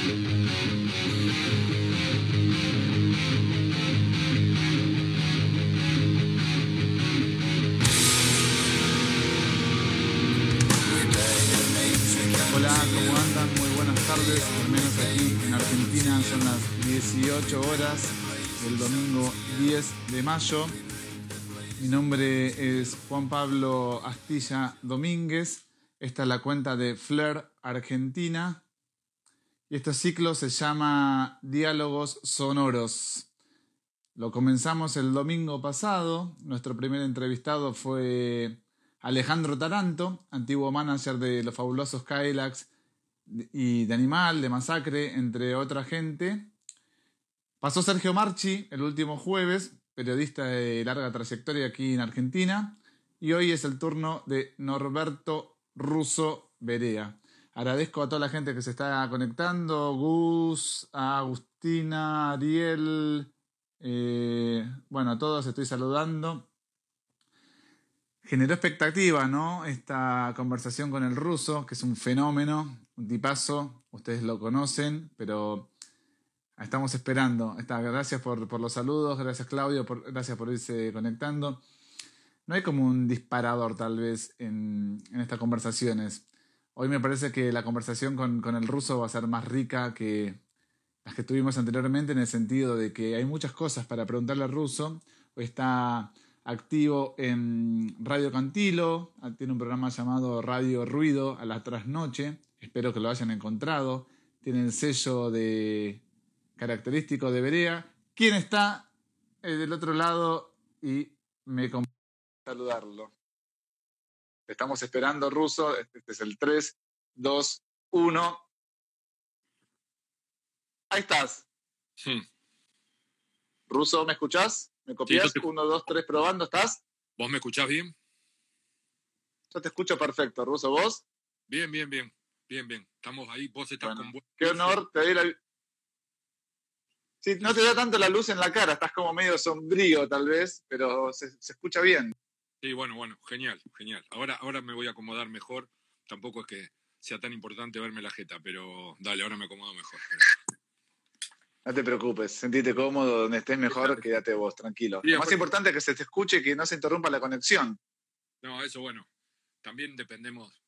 Hola, ¿cómo andan? Muy buenas tardes, al menos aquí en Argentina son las 18 horas del domingo 10 de mayo. Mi nombre es Juan Pablo Astilla Domínguez. Esta es la cuenta de Flair Argentina. Y este ciclo se llama Diálogos Sonoros. Lo comenzamos el domingo pasado. Nuestro primer entrevistado fue Alejandro Taranto, antiguo manager de los fabulosos Kylax y de Animal, de Masacre, entre otra gente. Pasó Sergio Marchi el último jueves, periodista de larga trayectoria aquí en Argentina. Y hoy es el turno de Norberto Russo Berea. Agradezco a toda la gente que se está conectando, Gus, Agustina, Ariel, eh, bueno, a todos estoy saludando. Generó expectativa, ¿no? Esta conversación con el ruso, que es un fenómeno, un tipazo, ustedes lo conocen, pero estamos esperando. Está, gracias por, los saludos, gracias Claudio, por, gracias por irse conectando. No hay como un disparador tal vez en estas conversaciones. Hoy me parece que la conversación con, con el ruso va a ser más rica que las que tuvimos anteriormente en el sentido de que hay muchas cosas para preguntarle al ruso. Hoy está activo en Radio Cantilo, tiene un programa llamado Radio Ruido a la trasnoche, espero que lo hayan encontrado, tiene el sello de característico de Berea. ¿Quién está eh, del otro lado? Y me compete saludarlo. Estamos esperando, Ruso, este es el 3, 2, 1. Ahí estás. Ruso, ¿me escuchás? ¿Me copias? Sí, yo te- 1, 2, 3, probando, ¿estás? ¿Vos me escuchás bien? Yo te escucho perfecto, Ruso. ¿Vos? Bien, bien, bien. Bien, bien. Estamos ahí. Vos estás Bueno, con buen. Qué honor, te doy la... Sí, no te da tanto la luz en la cara, estás como medio sombrío tal vez, pero se, se escucha bien. Sí, bueno, bueno. Genial, genial. Ahora, ahora me voy a acomodar mejor. Tampoco es que sea tan importante verme la jeta, pero dale, ahora me acomodo mejor. No te preocupes, sentite cómodo, donde estés mejor, quédate vos, tranquilo. Sí, Lo más importante es que se te escuche y que no se interrumpa la conexión. No, eso bueno. También dependemos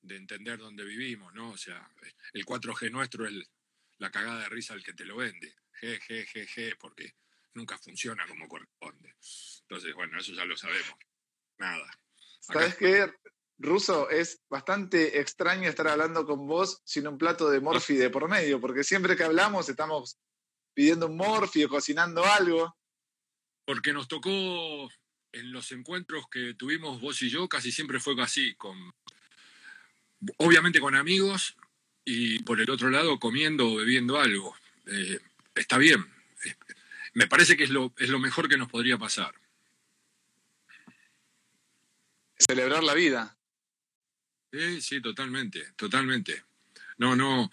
de entender dónde vivimos, ¿no? O sea, el 4G nuestro es el- la cagada de risa al que te lo vende. G, G, G, G, porque nunca funciona como corresponde. Entonces, bueno, eso ya lo sabemos. Nada. ¿Sabes qué, Ruso? Es bastante extraño estar hablando con vos sin un plato de morfi de por medio, porque siempre que hablamos estamos pidiendo un morfi o cocinando algo. Porque nos tocó en los encuentros que tuvimos vos y yo, casi siempre fue así, con obviamente con amigos y por el otro lado comiendo o bebiendo algo. Eh, está bien. Eh, Me parece que es lo, es lo mejor que nos podría pasar. Celebrar la vida. Sí, sí, totalmente, totalmente. No, no.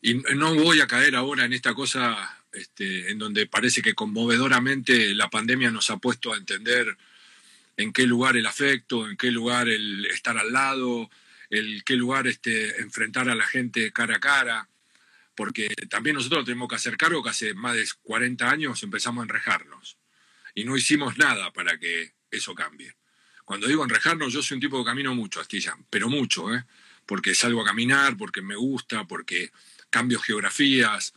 Y no voy a caer ahora en esta cosa este, en donde parece que conmovedoramente la pandemia nos ha puesto a entender en qué lugar el afecto, en qué lugar el estar al lado, en qué lugar este, enfrentar a la gente cara a cara, porque también nosotros tenemos que hacer cargo que hace más de 40 años empezamos a enrejarnos y no hicimos nada para que eso cambie. Cuando digo enrejarnos, yo soy un tipo que camino mucho, Astilla, pero mucho, ¿eh? porque salgo a caminar, porque me gusta, porque cambio geografías,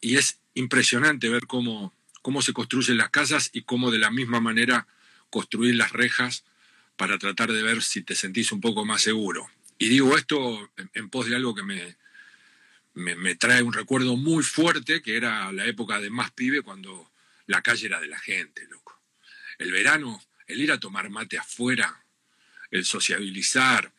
y es impresionante ver cómo, cómo se construyen las casas y cómo de la misma manera construir las rejas para tratar de ver si te sentís un poco más seguro. Y digo esto en, pos de algo que me, me, me trae un recuerdo muy fuerte, que era la época de más pibe, cuando la calle era de la gente, loco. El verano, el ir a tomar mate afuera, el sociabilizar,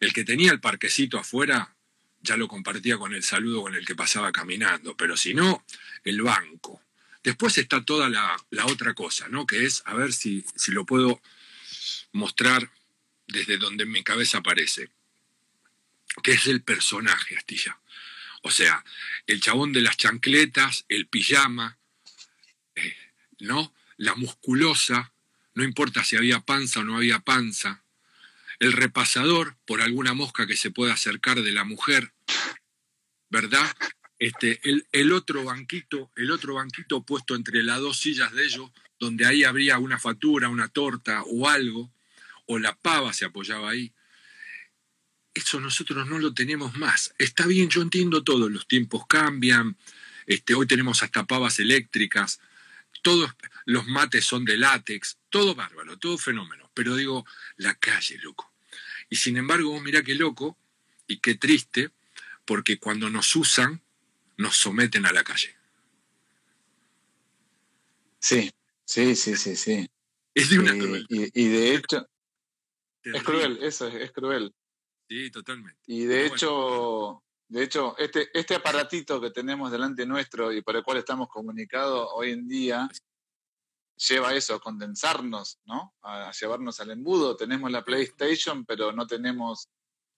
el que tenía el parquecito afuera, ya lo compartía con el saludo con el que pasaba caminando, pero si no, el banco. Después está toda la, la otra cosa, ¿no? Que es, a ver si, si lo puedo mostrar desde donde mi cabeza aparece, que es el personaje, Astilla. O sea, el chabón de las chancletas, el pijama, eh, ¿no? La musculosa, no importa si había panza o no había panza, el repasador por alguna mosca que se pueda acercar de la mujer, ¿verdad? Este, el, otro banquito, el otro banquito puesto entre las dos sillas de ellos, donde ahí habría una factura, una torta o algo, o la pava se apoyaba ahí. Eso nosotros no lo tenemos más. Está bien, yo entiendo todo, los tiempos cambian, este, hoy tenemos hasta pavas eléctricas, todos los mates son de látex, todo bárbaro, todo fenómeno. Pero digo, la calle, loco. Y sin embargo, mira qué loco y qué triste, porque cuando nos usan, nos someten a la calle. Sí, sí, sí, sí, sí. Es de una y, y, de hecho, es cruel, eso es, cruel. Sí, totalmente. Y de hecho, de hecho, este, este aparatito que tenemos delante nuestro y por el cual estamos comunicados hoy en día, lleva eso, a condensarnos, ¿no? A, llevarnos al embudo. Tenemos la PlayStation, pero no tenemos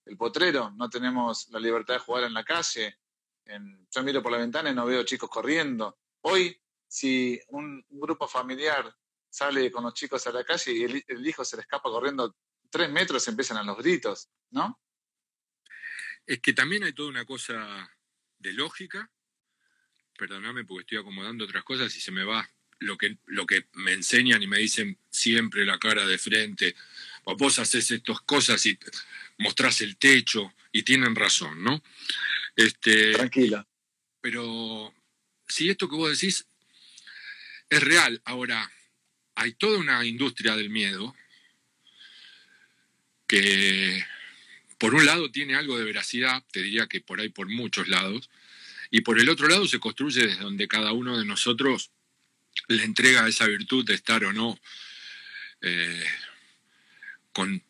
el potrero, no tenemos la libertad de jugar en la calle. yo miro por la ventana y no veo chicos corriendo. Hoy, si un, grupo familiar sale con los chicos a la calle y el, hijo se le escapa corriendo tres metros, empiezan a los gritos, ¿no? Es que también hay toda una cosa de lógica. Perdóname porque estoy acomodando otras cosas y se me va lo que, lo que me enseñan y me dicen siempre la cara de frente. Vos haces estas cosas y mostrás el techo y tienen razón, ¿no? Este, Tranquila. Pero si esto que vos decís es real, ahora hay toda una industria del miedo que por un lado tiene algo de veracidad, te diría que por ahí por muchos lados, y por el otro lado se construye desde donde cada uno de nosotros le entrega esa virtud de estar o no eh, con,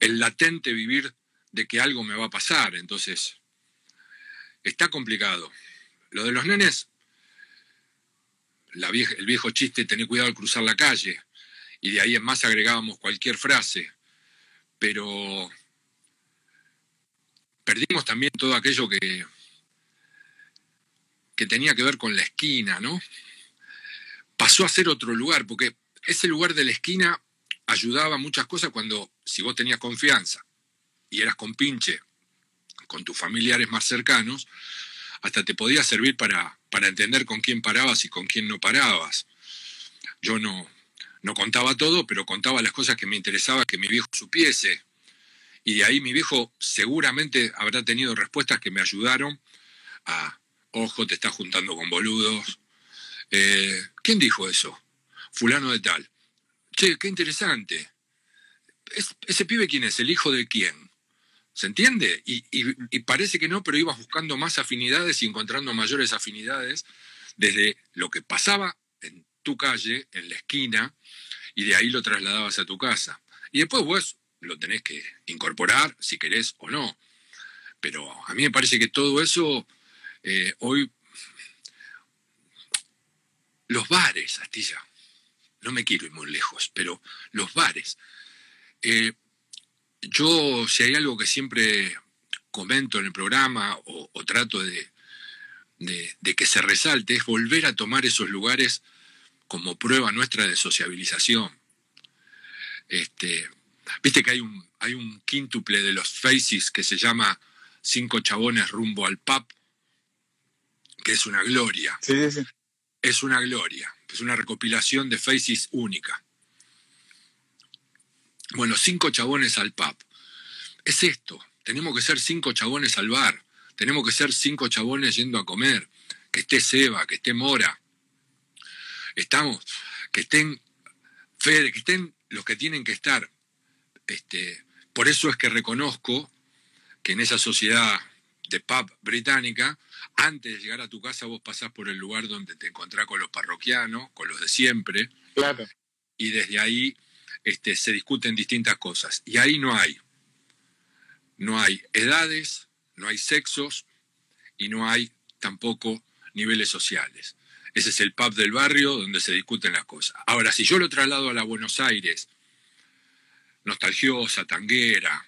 el latente vivir de que algo me va a pasar. Entonces, está complicado. Lo de los nenes, el viejo chiste, tener cuidado al cruzar la calle, y de ahí en más agregábamos cualquier frase, pero perdimos también todo aquello que, que tenía que ver con la esquina, ¿no? Pasó a ser otro lugar, porque ese lugar de la esquina ayudaba muchas cosas cuando, si vos tenías confianza y eras compinche con tus familiares más cercanos, hasta te podía servir para, para entender con quién parabas y con quién no parabas. Yo no, no contaba todo, pero contaba las cosas que me interesaba que mi viejo supiese. Y de ahí mi viejo seguramente habrá tenido respuestas que me ayudaron a, ojo, te estás juntando con boludos, eh, ¿Quién dijo eso? Fulano de tal. Che, qué interesante. ¿Ese pibe quién es? ¿El hijo de quién? ¿Se entiende? Y, parece que no, pero ibas buscando más afinidades y encontrando mayores afinidades desde lo que pasaba en tu calle, en la esquina, y de ahí lo trasladabas a tu casa. Y después vos lo tenés que incorporar, si querés o no. Pero a mí me parece que todo eso eh, hoy los bares, Astilla. No me quiero ir muy lejos, pero los bares. Eh, yo, si hay algo que siempre comento en el programa o, trato de, que se resalte, es volver a tomar esos lugares como prueba nuestra de sociabilización. Este, Viste que hay un, hay un quíntuple de los Faces que se llama Cinco chabones rumbo al pub, que es una gloria. Sí, sí es una gloria, es una recopilación de faces única. Bueno, cinco chabones al pub. Es esto, tenemos que ser cinco chabones al bar, tenemos que ser cinco chabones yendo a comer, que esté Seba, que esté Mora. Estamos, que estén que estén los que tienen que estar. Este, por eso es que reconozco que en esa sociedad de pub británica antes de llegar a tu casa vos pasás por el lugar donde te encontrás con los parroquianos, con los de siempre. Claro. Y desde ahí este, se discuten distintas cosas. Y ahí no hay. No hay edades, no hay sexos y no hay tampoco niveles sociales. Ese es el pub del barrio donde se discuten las cosas. Ahora, si yo lo traslado a la Buenos Aires, nostalgiosa, tanguera,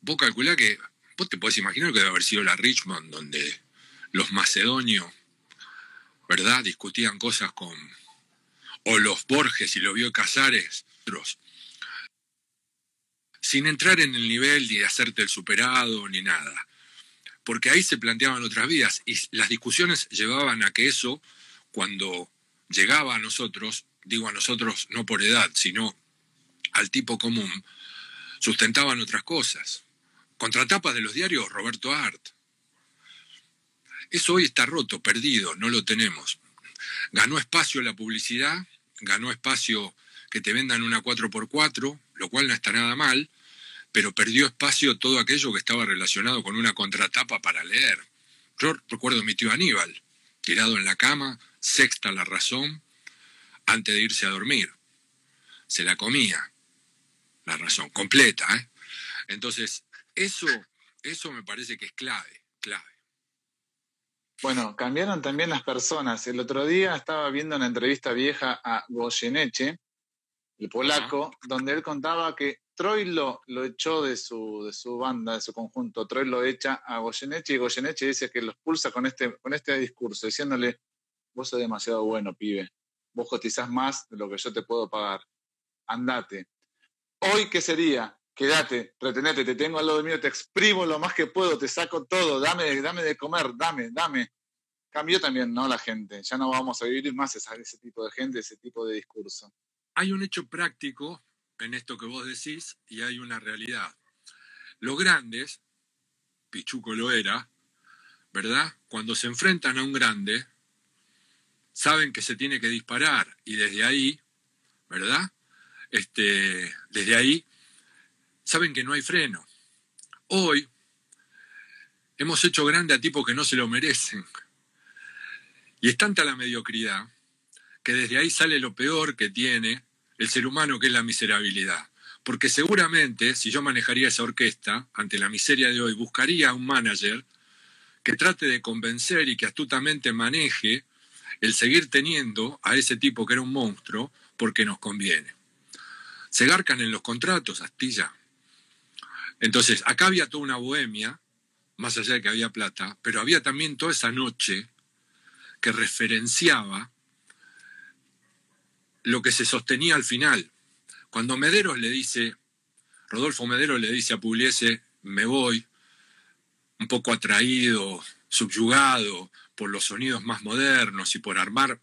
vos calculá que Vos te podés imaginar que debe haber sido la Richmond, donde los macedonios, ¿verdad?, discutían cosas con. o los Borges y los vio Casares. Sin entrar en el nivel de hacerte el superado ni nada. porque ahí se planteaban otras vías y las discusiones llevaban a que eso, cuando llegaba a nosotros, digo a nosotros no por edad, sino al tipo común, sustentaban otras cosas. Contratapas de los diarios, Roberto Art. Eso hoy está roto, perdido, no lo tenemos. Ganó espacio la publicidad, ganó espacio que te vendan una 4x4, lo cual no está nada mal, pero perdió espacio todo aquello que estaba relacionado con una contratapa para leer. Yo recuerdo a mi tío Aníbal, tirado en la cama, sexta la razón, antes de irse a dormir. Se la comía, la razón, completa. ¿eh? Entonces, eso, eso me parece que es clave, clave. Bueno, cambiaron también las personas. El otro día estaba viendo una entrevista vieja a Goyeneche, el polaco, donde él contaba que Troy lo, echó de su, de su banda, de su conjunto. Troy lo echa a Goyeneche y Goyeneche dice que los pulsa con este, con este discurso, diciéndole, vos sos demasiado bueno, pibe. Vos cotizás más de lo que yo te puedo pagar. Andate. Hoy, ¿qué sería? Quédate, retenete, te tengo al lado mío, te exprimo lo más que puedo, te saco todo, dame, dame de comer, dame, dame. Cambió también, ¿no? La gente. Ya no vamos a vivir más ese tipo de gente, ese tipo de discurso. Hay un hecho práctico en esto que vos decís y hay una realidad. Los grandes, Pichuco lo era, ¿verdad? Cuando se enfrentan a un grande, saben que se tiene que disparar y desde ahí, ¿verdad? Este, desde ahí saben que no hay freno. Hoy hemos hecho grande a tipos que no se lo merecen. Y es tanta la mediocridad que desde ahí sale lo peor que tiene el ser humano, que es la miserabilidad. Porque seguramente, si yo manejaría esa orquesta, ante la miseria de hoy, buscaría a un manager que trate de convencer y que astutamente maneje el seguir teniendo a ese tipo que era un monstruo porque nos conviene. Se garcan en los contratos, Astilla. Entonces, acá había toda una bohemia, más allá de que había plata, pero había también toda esa noche que referenciaba lo que se sostenía al final. Cuando Mederos le dice, Rodolfo Mederos le dice a Pugliese, me voy, un poco atraído, subyugado por los sonidos más modernos y por armar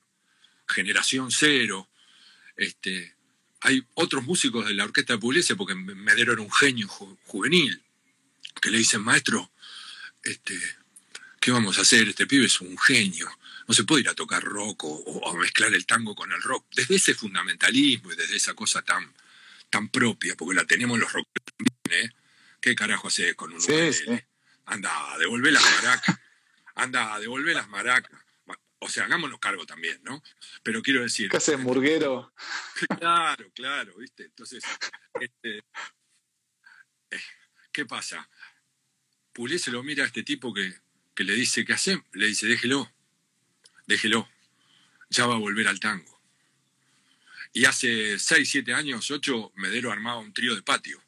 generación cero. Este, hay otros músicos de la orquesta de Pugliese, porque Medero era un genio juvenil, que le dicen, maestro, este, ¿qué vamos a hacer? Este pibe es un genio no se puede ir a tocar rock o, a mezclar el tango con el rock, desde ese fundamentalismo y desde esa cosa tan, tan propia, porque la tenemos los rock ¿eh? ¿Qué carajo haces con un sí, sí. Anda, devolver las maracas. Anda, devolver las maracas. O sea, hagámonos cargo también, ¿no? Pero quiero decir. ¿Qué hace murguero? Claro, claro, ¿viste? Entonces, este, eh, ¿qué pasa? Puliese lo mira a este tipo que, que le dice, ¿qué hace? Le dice, déjelo déjelo, ya va a volver al tango. Y hace 6, 7 años, 8, Medero armaba un trío de patio.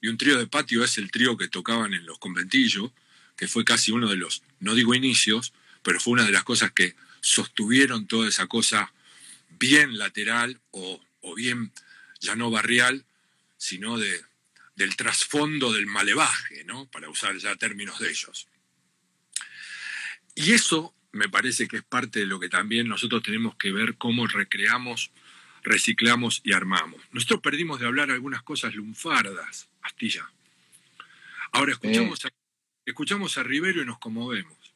Y un trío de patio es el trío que tocaban en los conventillos, que fue casi uno de los, no digo inicios, pero fue una de las cosas que sostuvieron toda esa cosa bien lateral o, o bien ya no barrial, sino de, del trasfondo del malevaje, ¿no? para usar ya términos de ellos. Y eso me parece que es parte de lo que también nosotros tenemos que ver cómo recreamos, reciclamos y armamos. Nosotros perdimos de hablar algunas cosas lunfardas, Astilla. Ahora escuchamos, a, escuchamos a Rivero y nos conmovemos.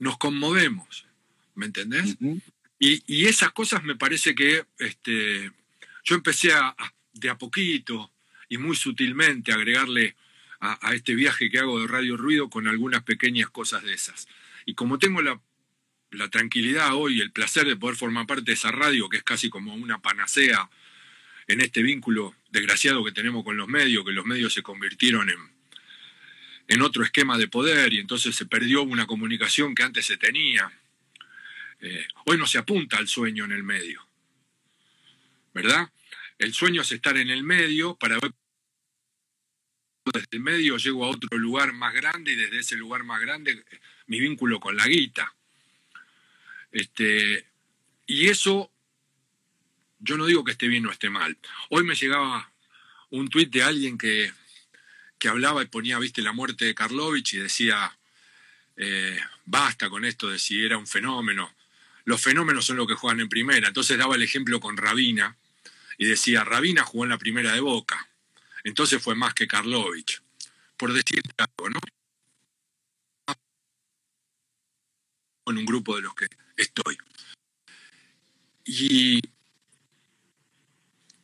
Nos conmovemos, ¿me entendés? y, esas cosas me parece que este, yo empecé a, de a poquito y muy sutilmente a agregarle a, este viaje que hago de Radio Ruido con algunas pequeñas cosas de esas. Y como tengo la, la tranquilidad hoy, el placer de poder formar parte de esa radio, que es casi como una panacea en este vínculo desgraciado que tenemos con los medios, que los medios se convirtieron en, en otro esquema de poder y entonces se perdió una comunicación que antes se tenía. Eh, hoy no se apunta al sueño en el medio, ¿verdad? El sueño es estar en el medio para ver desde el medio llego a otro lugar más grande y desde ese lugar más grande mi vínculo con la guita. Este, y eso, yo no digo que esté bien o esté mal. Hoy me llegaba un tuit de alguien que, que hablaba y ponía, viste, la muerte de Karlovich y decía, eh, basta con esto de si era un fenómeno. Los fenómenos son los que juegan en primera. Entonces daba el ejemplo con Rabina y decía, Rabina jugó en la primera de Boca. Entonces fue más que Karlovich. Por decir algo, ¿no? En un grupo de los que estoy. Y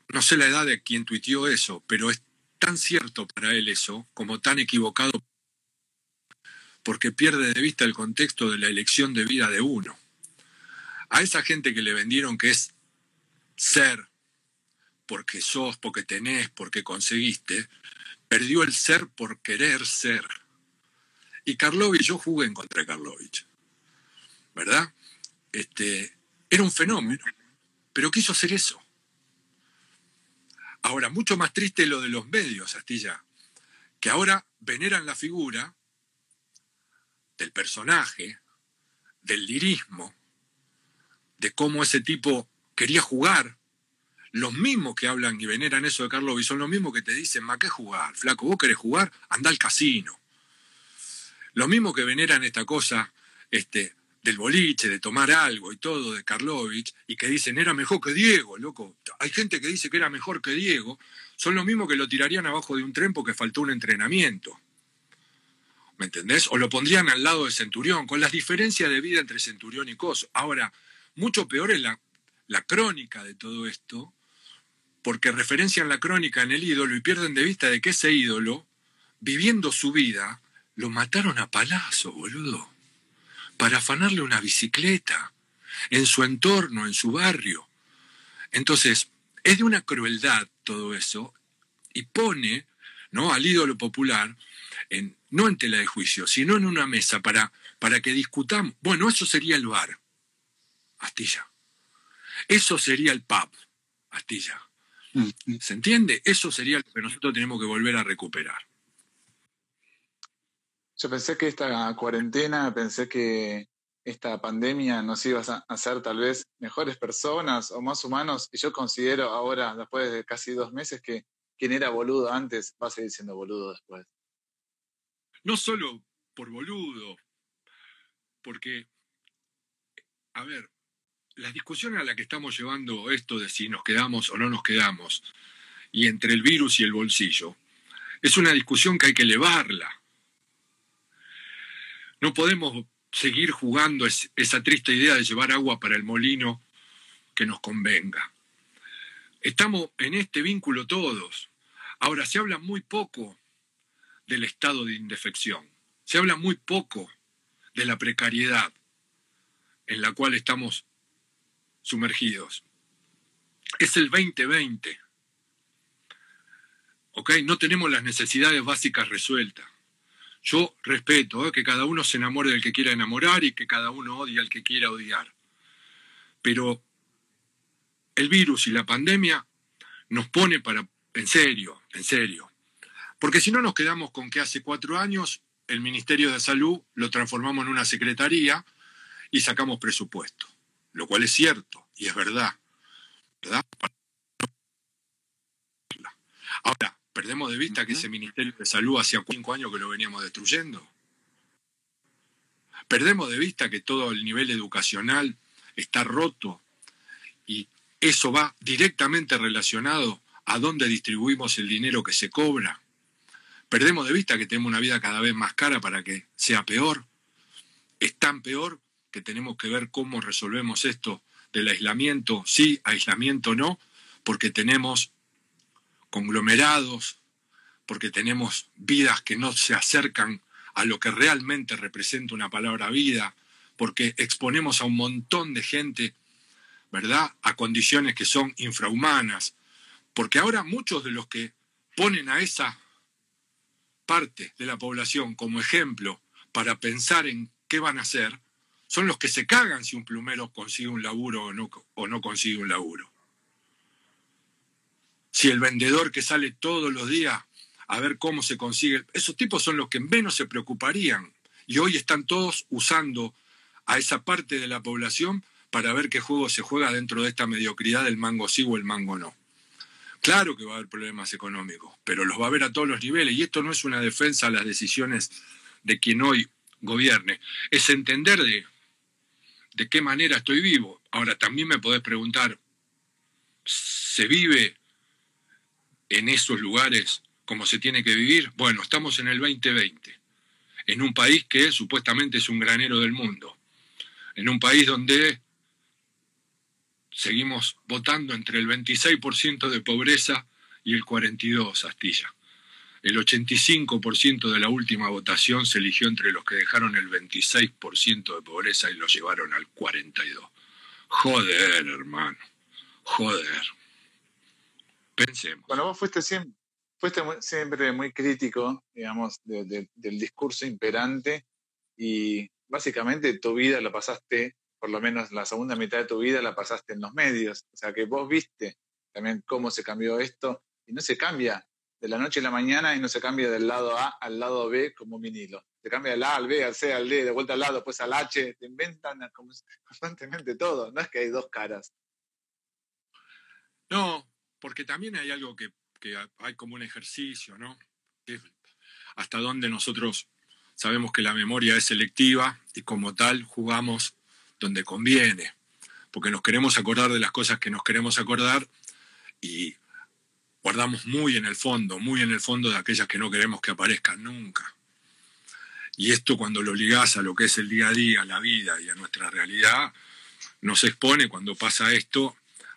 no sé la edad de quien tuiteó eso, pero es tan cierto para él eso, como tan equivocado, porque pierde de vista el contexto de la elección de vida de uno. A esa gente que le vendieron que es ser, porque sos, porque tenés, porque conseguiste, perdió el ser por querer ser. Y Karlovich, yo jugué en contra de Karlovich, ¿verdad? Este, era un fenómeno, pero quiso hacer eso. Ahora, mucho más triste lo de los medios, Astilla, que ahora veneran la figura del personaje, del lirismo, de cómo ese tipo quería jugar. Los mismos que hablan y veneran eso de Carlos son los mismos que te dicen, ¿ma qué jugar? Flaco, vos querés jugar, anda al casino. Los mismos que veneran esta cosa, este, del boliche, de tomar algo y todo de Karlovich, y que dicen era mejor que Diego, loco. Hay gente que dice que era mejor que Diego, son los mismos que lo tirarían abajo de un tren porque faltó un entrenamiento. ¿Me entendés? O lo pondrían al lado de Centurión, con las diferencias de vida entre Centurión y Coso. Ahora, mucho peor es la, la crónica de todo esto, porque referencian la crónica en el ídolo y pierden de vista de que ese ídolo, viviendo su vida, lo mataron a palazo, boludo para afanarle una bicicleta en su entorno, en su barrio. Entonces, es de una crueldad todo eso y pone ¿no? al ídolo popular en, no en tela de juicio, sino en una mesa para, para que discutamos. Bueno, eso sería el bar, Astilla. Eso sería el pub, Astilla. Mm, mm. ¿Se entiende? Eso sería lo que nosotros tenemos que volver a recuperar. Yo pensé que esta cuarentena, pensé que esta pandemia nos iba a hacer tal vez mejores personas o más humanos, y yo considero ahora, después de casi dos meses, que quien era boludo antes va a seguir siendo boludo después. No solo por boludo, porque, a ver, la discusión a la que estamos llevando esto de si nos quedamos o no nos quedamos, y entre el virus y el bolsillo, es una discusión que hay que elevarla no podemos seguir jugando esa triste idea de llevar agua para el molino que nos convenga. Estamos en este vínculo todos. Ahora, se habla muy poco del estado de indefección, se habla muy poco de la precariedad en la cual estamos sumergidos. Es el 2020. ¿Ok? No tenemos las necesidades básicas resueltas. Yo respeto ¿eh? que cada uno se enamore del que quiera enamorar y que cada uno odie al que quiera odiar. Pero el virus y la pandemia nos pone para, en serio, en serio. Porque si no nos quedamos con que hace cuatro años el Ministerio de Salud lo transformamos en una secretaría y sacamos presupuesto, lo cual es cierto y es verdad. ¿verdad? Ahora, Perdemos de vista que ese Ministerio de Salud hacía cinco años que lo veníamos destruyendo. Perdemos de vista que todo el nivel educacional está roto y eso va directamente relacionado a dónde distribuimos el dinero que se cobra. Perdemos de vista que tenemos una vida cada vez más cara para que sea peor. Es tan peor que tenemos que ver cómo resolvemos esto del aislamiento, sí, aislamiento no, porque tenemos conglomerados, porque tenemos vidas que no se acercan a lo que realmente representa una palabra vida, porque exponemos a un montón de gente, ¿verdad?, a condiciones que son infrahumanas, porque ahora muchos de los que ponen a esa parte de la población como ejemplo para pensar en qué van a hacer, son los que se cagan si un plumero consigue un laburo o no, o no consigue un laburo si el vendedor que sale todos los días a ver cómo se consigue, esos tipos son los que menos se preocuparían. Y hoy están todos usando a esa parte de la población para ver qué juego se juega dentro de esta mediocridad del mango sí o el mango no. Claro que va a haber problemas económicos, pero los va a haber a todos los niveles. Y esto no es una defensa a las decisiones de quien hoy gobierne, es entender de, de qué manera estoy vivo. Ahora, también me podés preguntar, ¿se vive en esos lugares como se tiene que vivir? Bueno, estamos en el 2020, en un país que supuestamente es un granero del mundo, en un país donde seguimos votando entre el 26% de pobreza y el 42% astilla. El 85% de la última votación se eligió entre los que dejaron el 26% de pobreza y lo llevaron al 42%. Joder, hermano. Joder. Pensemos. Bueno, vos fuiste siempre, fuiste siempre muy crítico, digamos, del discurso imperante y básicamente tu vida la pasaste por lo menos la segunda mitad de tu vida la pasaste en los medios. O sea que vos viste también cómo se cambió esto y no se cambia de la noche a la mañana y no se cambia del lado A al lado B como vinilo. Se cambia del A al B, al C, al D, de vuelta al lado, después al H. Te inventan constantemente todo. No es que hay dos caras. No, porque también hay algo que, hay como un ejercicio, ¿no? hasta donde nosotros sabemos que la memoria es selectiva y como tal jugamos donde conviene, porque nos queremos acordar de las cosas que nos queremos acordar y guardamos muy en el fondo, muy en el fondo de aquellas que no queremos que aparezcan nunca. Y esto cuando lo ligás a lo que es el día a día, a la vida y a nuestra realidad, nos expone cuando pasa esto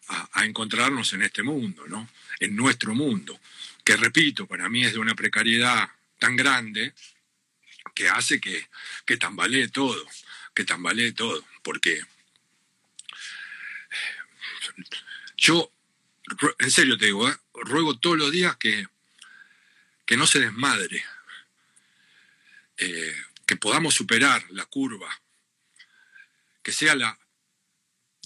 a, encontrarnos en este mundo, ¿no? En nuestro mundo, que repito, para mí es de una precariedad tan grande que hace que, que tambalee todo que tambalee todo, porque yo, en serio te digo, ¿eh? ruego todos los días que, que no se desmadre, eh, que podamos superar la curva, que sea la,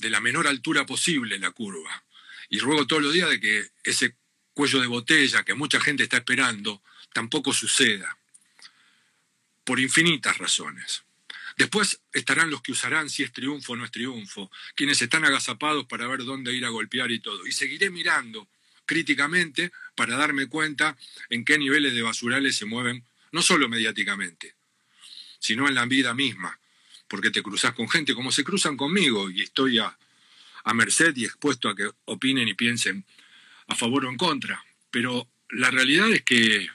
de la menor altura posible la curva. Y ruego todos los días de que ese cuello de botella que mucha gente está esperando tampoco suceda, por infinitas razones. Después estarán los que usarán si es triunfo o no es triunfo, quienes están agazapados para ver dónde ir a golpear y todo. Y seguiré mirando críticamente para darme cuenta en qué niveles de basurales se mueven, no solo mediáticamente, sino en la vida misma, porque te cruzas con gente como se cruzan conmigo y estoy a, a merced y expuesto a que opinen y piensen a favor o en contra. Pero la realidad es que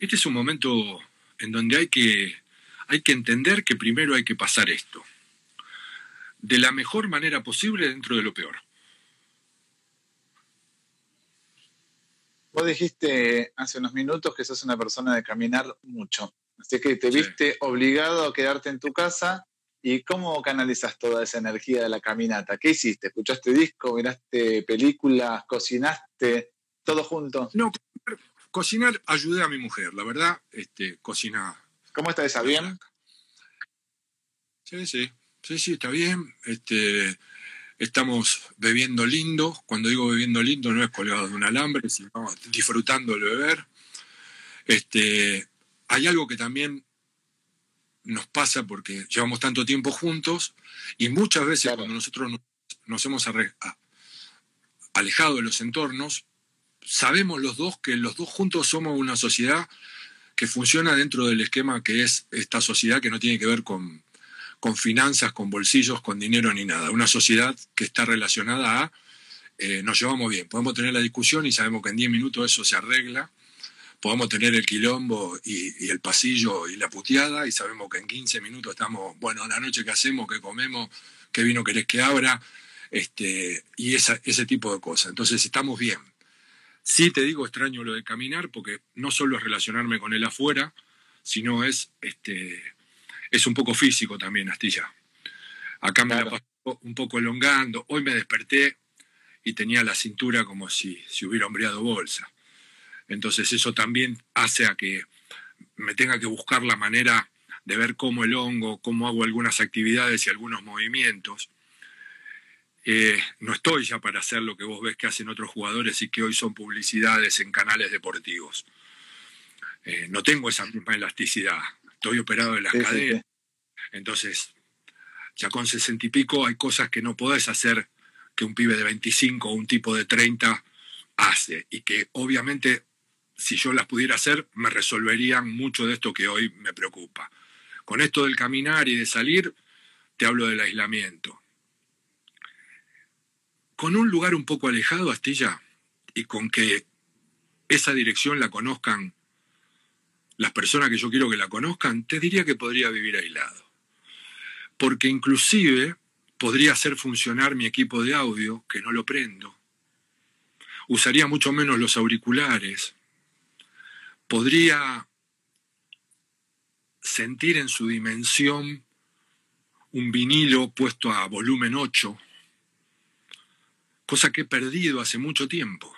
este es un momento en donde hay que hay que entender que primero hay que pasar esto, de la mejor manera posible dentro de lo peor. Vos dijiste hace unos minutos que sos una persona de caminar mucho, así que te viste obligado a quedarte en tu casa. ¿Y cómo canalizas toda esa energía de la caminata? ¿Qué hiciste? ¿Escuchaste disco? ¿Miraste películas? ¿Cocinaste? ¿Todo junto? No, cocinar ayudé a mi mujer, la verdad, este, cocina ¿Cómo está esa? ¿Bien? Sí, sí, sí, sí, está bien. Este, estamos bebiendo lindo. Cuando digo bebiendo lindo no es colgado de un alambre, sino disfrutando el beber. Este, hay algo que también nos pasa porque llevamos tanto tiempo juntos y muchas veces cuando nosotros nos, hemos alejado de los entornos, sabemos los dos que los dos juntos somos una sociedad que funciona dentro del esquema que es esta sociedad que no tiene que ver con, con finanzas, con bolsillos, con dinero ni nada. Una sociedad que está relacionada a eh, nos llevamos bien. Podemos tener la discusión y sabemos que en 10 minutos eso se arregla. Podemos tener el quilombo y, el pasillo y la puteada y sabemos que en 15 minutos estamos, bueno, la noche que hacemos, que comemos, qué vino querés que abra, este, y esa, ese tipo de cosas. Entonces estamos bien. Sí te digo, extraño lo de caminar, porque no solo es relacionarme con él afuera, sino es, este, es un poco físico también, Astilla. Acá me la pasó un poco elongando. Hoy me desperté y tenía la cintura como si, si hubiera hombreado bolsa. Entonces eso también hace a que me tenga que buscar la manera de ver cómo el hongo, cómo hago algunas actividades y algunos movimientos eh, no estoy ya para hacer lo que vos ves que hacen otros jugadores y que hoy son publicidades en canales deportivos. Eh, no tengo esa misma elasticidad. Estoy operado de las caderas. Entonces, ya con sesenta y pico hay cosas que no podés hacer que un pibe de 25 o un tipo de 30 hace y que obviamente si yo las pudiera hacer me resolverían mucho de esto que hoy me preocupa. Con esto del caminar y de salir, te hablo del aislamiento. Con un lugar un poco alejado, Astilla, y con que esa dirección la conozcan las personas que yo quiero que la conozcan, te diría que podría vivir aislado. Porque inclusive podría hacer funcionar mi equipo de audio, que no lo prendo. Usaría mucho menos los auriculares. Podría sentir en su dimensión un vinilo puesto a volumen 8, cosa que he perdido hace mucho tiempo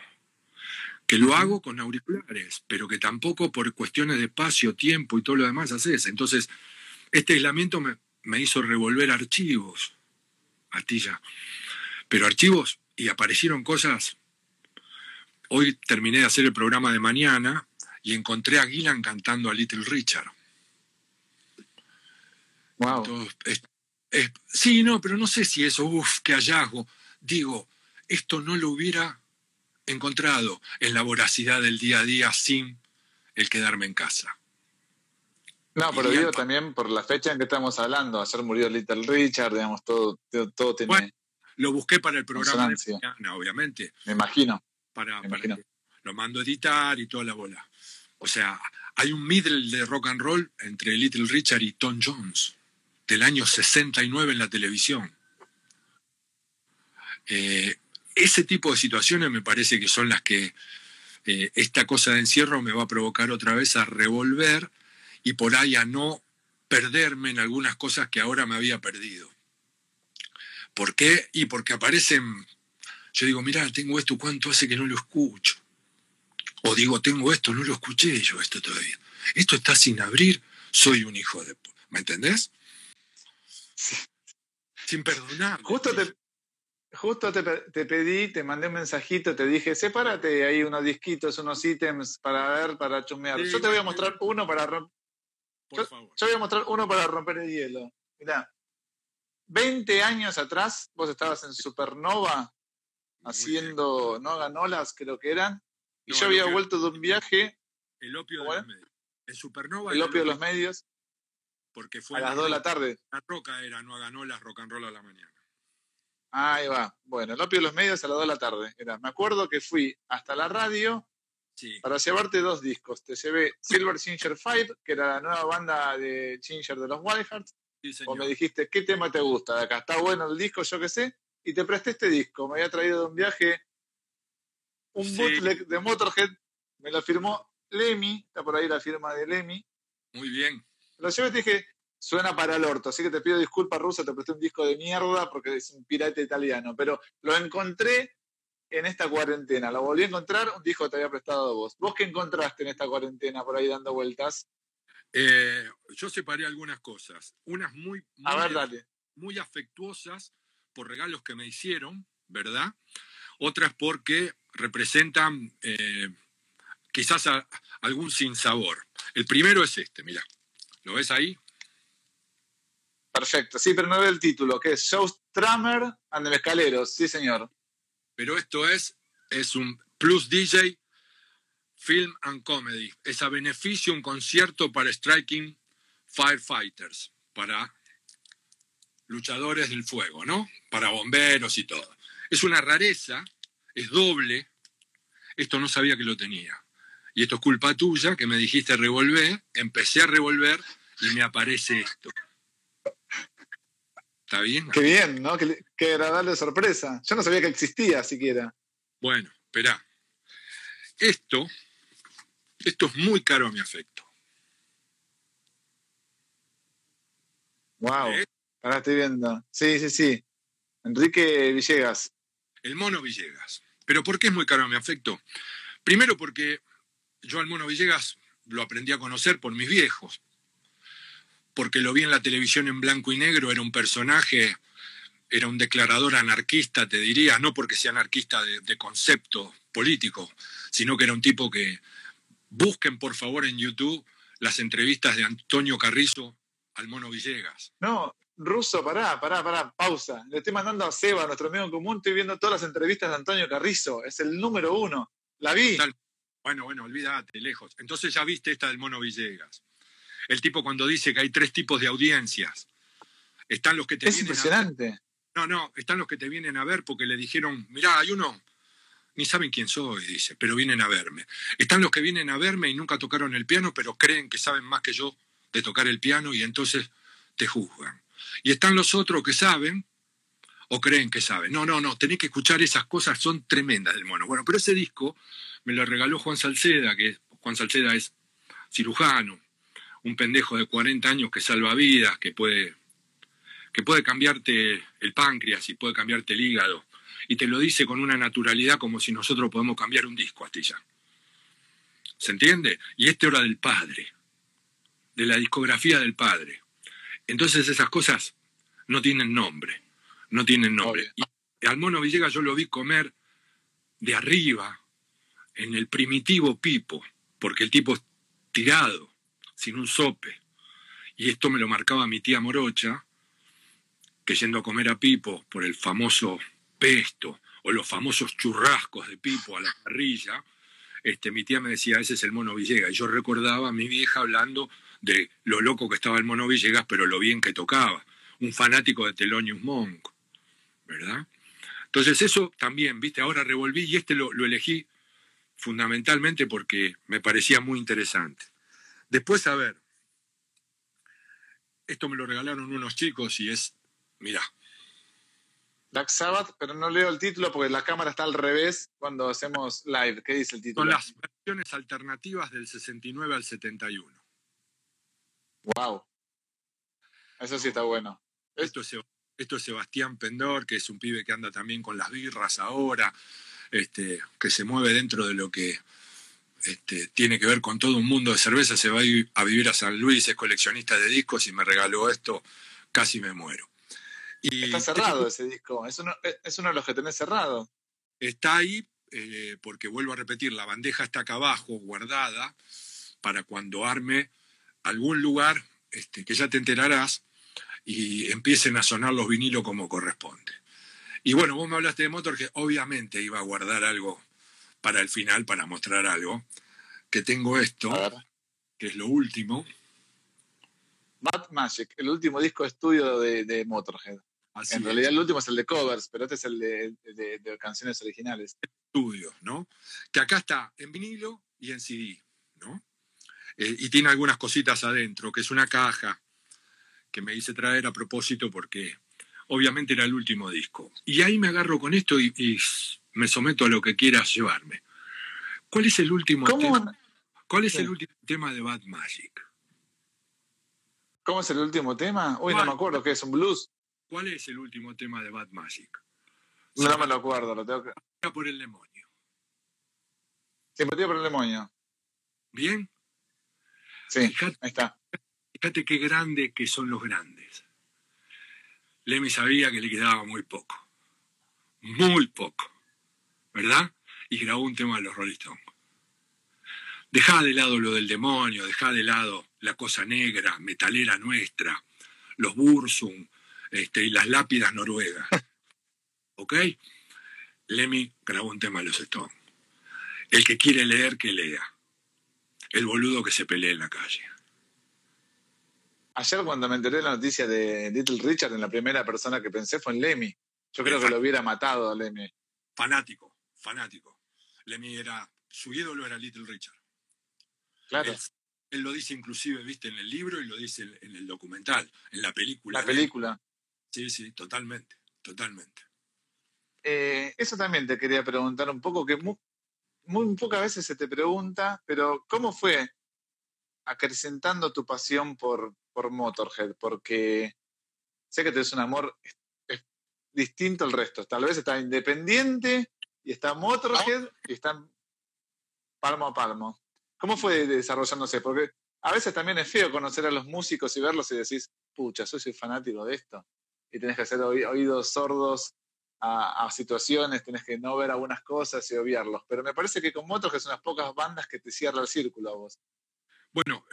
que lo hago con auriculares, pero que tampoco por cuestiones de espacio, tiempo y todo lo demás haces. Entonces, este aislamiento me, me hizo revolver archivos, Astilla. Pero archivos, y aparecieron cosas. Hoy terminé de hacer el programa de mañana y encontré a Gillan cantando a Little Richard. Wow. sí, no, pero no sé si eso, uff, qué hallazgo. Digo, esto no lo hubiera encontrado en la voracidad del día a día sin el quedarme en casa. No, pero digo también por la fecha en que estamos hablando. Ayer murió Little Richard, digamos, todo, todo, tiene. lo busqué para el programa de mañana, obviamente. Me imagino. Para, lo mando a editar y toda la bola. O sea, hay un middle de rock and roll entre Little Richard y Tom Jones, del año 69 en la televisión. Eh, ese tipo de situaciones me parece que son las que eh, esta cosa de encierro me va a provocar otra vez a revolver y por ahí a no perderme en algunas cosas que ahora me había perdido. ¿Por qué? Y porque aparecen, yo digo, mira, tengo esto, ¿cuánto hace que no lo escucho? O digo, tengo esto, no lo escuché yo esto todavía. Esto está sin abrir, soy un hijo de... ¿Me entendés? Sin perdonar. Justo te, Justo te, pedí, te mandé un mensajito, te dije, sepárate ahí unos disquitos, unos ítems para ver, para chumear. yo te voy a mostrar uno para romper. Yo, yo, voy a mostrar uno para romper el hielo. Mirá, 20 años atrás, vos estabas en Supernova haciendo no ganolas, creo que eran, y yo había vuelto de un viaje. El opio de los medios. El Supernova. El opio de los medios. Porque fue a las 2 de la tarde. La roca era, no ganolas, rock and roll a la mañana. Ahí va. Bueno, el opio de los medios a las 2 de la tarde. Era, me acuerdo que fui hasta la radio para llevarte dos discos. Te llevé Silver Ginger Fight, que era la nueva banda de Ginger de los Wild Hearts. o me dijiste, ¿qué tema te gusta de acá? ¿Está bueno el disco? Yo qué sé. Y te presté este disco. Me había traído de un viaje un bootleg de Motorhead. Me lo firmó Lemmy. Está por ahí la firma de Lemmy. Muy bien. Lo llevé y te dije, suena para el orto. Así que te pido disculpas, Ruso, te presté un disco de mierda porque es un pirata italiano. Pero lo encontré en esta cuarentena. Lo volví a encontrar, un disco que te había prestado a vos. ¿Vos qué encontraste en esta cuarentena por ahí dando vueltas? Eh, yo separé algunas cosas. Unas muy, muy, afectuosas por regalos que me hicieron, ¿verdad? Otras porque representan eh, quizás algún sinsabor. El primero es este, mira. ¿Lo ves ahí? Perfecto, sí, pero no ve el título, que es Show Trammer and the Mescaleros, sí señor. Pero esto es, es un Plus DJ Film and Comedy. Es a beneficio un concierto para Striking Firefighters, para luchadores del fuego, ¿no? Para bomberos y todo. Es una rareza, es doble. Esto no sabía que lo tenía. Y esto es culpa tuya, que me dijiste revolver. Empecé a revolver y me aparece esto. ¿Está bien? Qué bien, ¿no? Qué, qué agradable sorpresa. Yo no sabía que existía siquiera. Bueno, espera. Esto, esto es muy caro a mi afecto. Wow. ¿Eh? Ahora estoy viendo. Sí, sí, sí. Enrique Villegas. El mono Villegas. ¿Pero por qué es muy caro mi afecto? Primero porque yo al mono Villegas lo aprendí a conocer por mis viejos porque lo vi en la televisión en blanco y negro, era un personaje, era un declarador anarquista, te diría, no porque sea anarquista de, concepto político, sino que era un tipo que busquen por favor en YouTube las entrevistas de Antonio Carrizo al Mono Villegas. No, Ruso, pará, pará, pará, pausa. Le estoy mandando a Seba, nuestro amigo en común, estoy viendo todas las entrevistas de Antonio Carrizo. Es el número uno. La vi. Bueno, bueno, olvídate, lejos. Entonces ya viste esta del Mono Villegas. El tipo cuando dice que hay tres tipos de audiencias. Están los que te es impresionante. No, no, están los que te vienen a ver porque le dijeron, mirá, hay uno, ni saben quién soy, dice, pero vienen a verme. Están los que vienen a verme y nunca tocaron el piano, pero creen que saben más que yo de tocar el piano y entonces te juzgan. Y están los otros que saben o creen que saben. No, no, no, tenés que escuchar esas cosas, son tremendas del mono. Bueno, pero ese disco me lo regaló Juan Salceda, que Juan Salceda es cirujano, un pendejo de 40 años que salva vidas, que puede, que puede cambiarte el páncreas y puede cambiarte el hígado. Y te lo dice con una naturalidad como si nosotros podemos cambiar un disco, Astilla. ¿Se entiende? Y este hora del padre, de la discografía del padre. Entonces esas cosas no tienen nombre, no tienen nombre. Y al mono Villegas yo lo vi comer de arriba, en el primitivo pipo, porque el tipo es tirado, sin un sope. Y esto me lo marcaba mi tía Morocha, que yendo a comer a Pipo por el famoso pesto o los famosos churrascos de Pipo a la parrilla, este, mi tía me decía, ese es el mono Villegas. Y yo recordaba a mi vieja hablando de lo loco que estaba el mono Villegas, pero lo bien que tocaba. Un fanático de Thelonious Monk, ¿verdad? Entonces eso también, viste, ahora revolví y este lo, elegí fundamentalmente porque me parecía muy interesante. Después, a ver, esto me lo regalaron unos chicos y es, mira. Black Sabbath, pero no leo el título porque la cámara está al revés cuando hacemos live. ¿Qué dice el título? Son las versiones alternativas del 69 al 71. Wow. Eso sí está bueno. Esto es, esto es Sebastián Pendor, que es un pibe que anda también con las birras ahora, este, que se mueve dentro de lo que este, tiene que ver con todo un mundo de cerveza, se va a, ir a vivir a San Luis, es coleccionista de discos y me regaló esto, casi me muero. Y está cerrado ese disco, es uno, es uno de los que tenés cerrado. Está ahí eh, porque vuelvo a repetir, la bandeja está acá abajo, guardada, para cuando arme algún lugar este, que ya te enterarás y empiecen a sonar los vinilos como corresponde. Y bueno, vos me hablaste de Motor, que obviamente iba a guardar algo para el final, para mostrar algo, que tengo esto, que es lo último. Bad Magic, el último disco de estudio de, Motorhead. en realidad el último es el de covers, pero este es el de, canciones originales. Estudio, ¿no? Que acá está en vinilo y en CD, ¿no? Eh, y tiene algunas cositas adentro, que es una caja que me hice traer a propósito porque obviamente era el último disco. Y ahí me agarro con esto y, me someto a lo que quieras llevarme. ¿Cuál es el último tema? ¿Cuál es el último tema de Bad Magic? ¿Cómo es el último tema? Uy, no me acuerdo, ¿qué es? ¿Un blues? ¿Cuál es el último tema de Bad Magic? No, me lo acuerdo, lo tengo que... por el demonio. Simpatía por el demonio. ¿Bien? Sí, ahí está. Fíjate qué grande que son los grandes. Lemmy sabía que le quedaba muy poco. Muy poco. ¿Verdad? Y grabó un tema de los Rolling Stones. Dejá de lado lo del demonio, dejá de lado la cosa negra, metalera nuestra, los Bursum este, y las lápidas noruegas. ¿Ok? Lemmy grabó un tema de los Stones. El que quiere leer, que lea el boludo que se pelea en la calle. Ayer cuando me enteré de la noticia de Little Richard, en la primera persona que pensé fue en Lemmy. Yo creo que lo hubiera matado a Lemmy. Fanático, fanático. Lemmy era, su ídolo era Little Richard. Claro. Él, lo dice inclusive, viste, en el libro y lo dice en, el documental, en la película. La película. Sí, sí, totalmente, totalmente. Eh, eso también te quería preguntar un poco, que muy pocas veces se te pregunta, pero ¿cómo fue acrecentando tu pasión por, por Motorhead? Porque sé que tienes un amor distinto al resto. Tal vez está independiente y está Motorhead y está palmo a palmo. ¿Cómo fue desarrollándose? Porque a veces también es feo conocer a los músicos y verlos y decís, pucha, soy fanático de esto. Y tenés que hacer oídos sordos a, situaciones, tenés que no ver algunas cosas y obviarlos. Pero me parece que con Motos, que son unas pocas bandas que te cierra el círculo a vos. Bueno,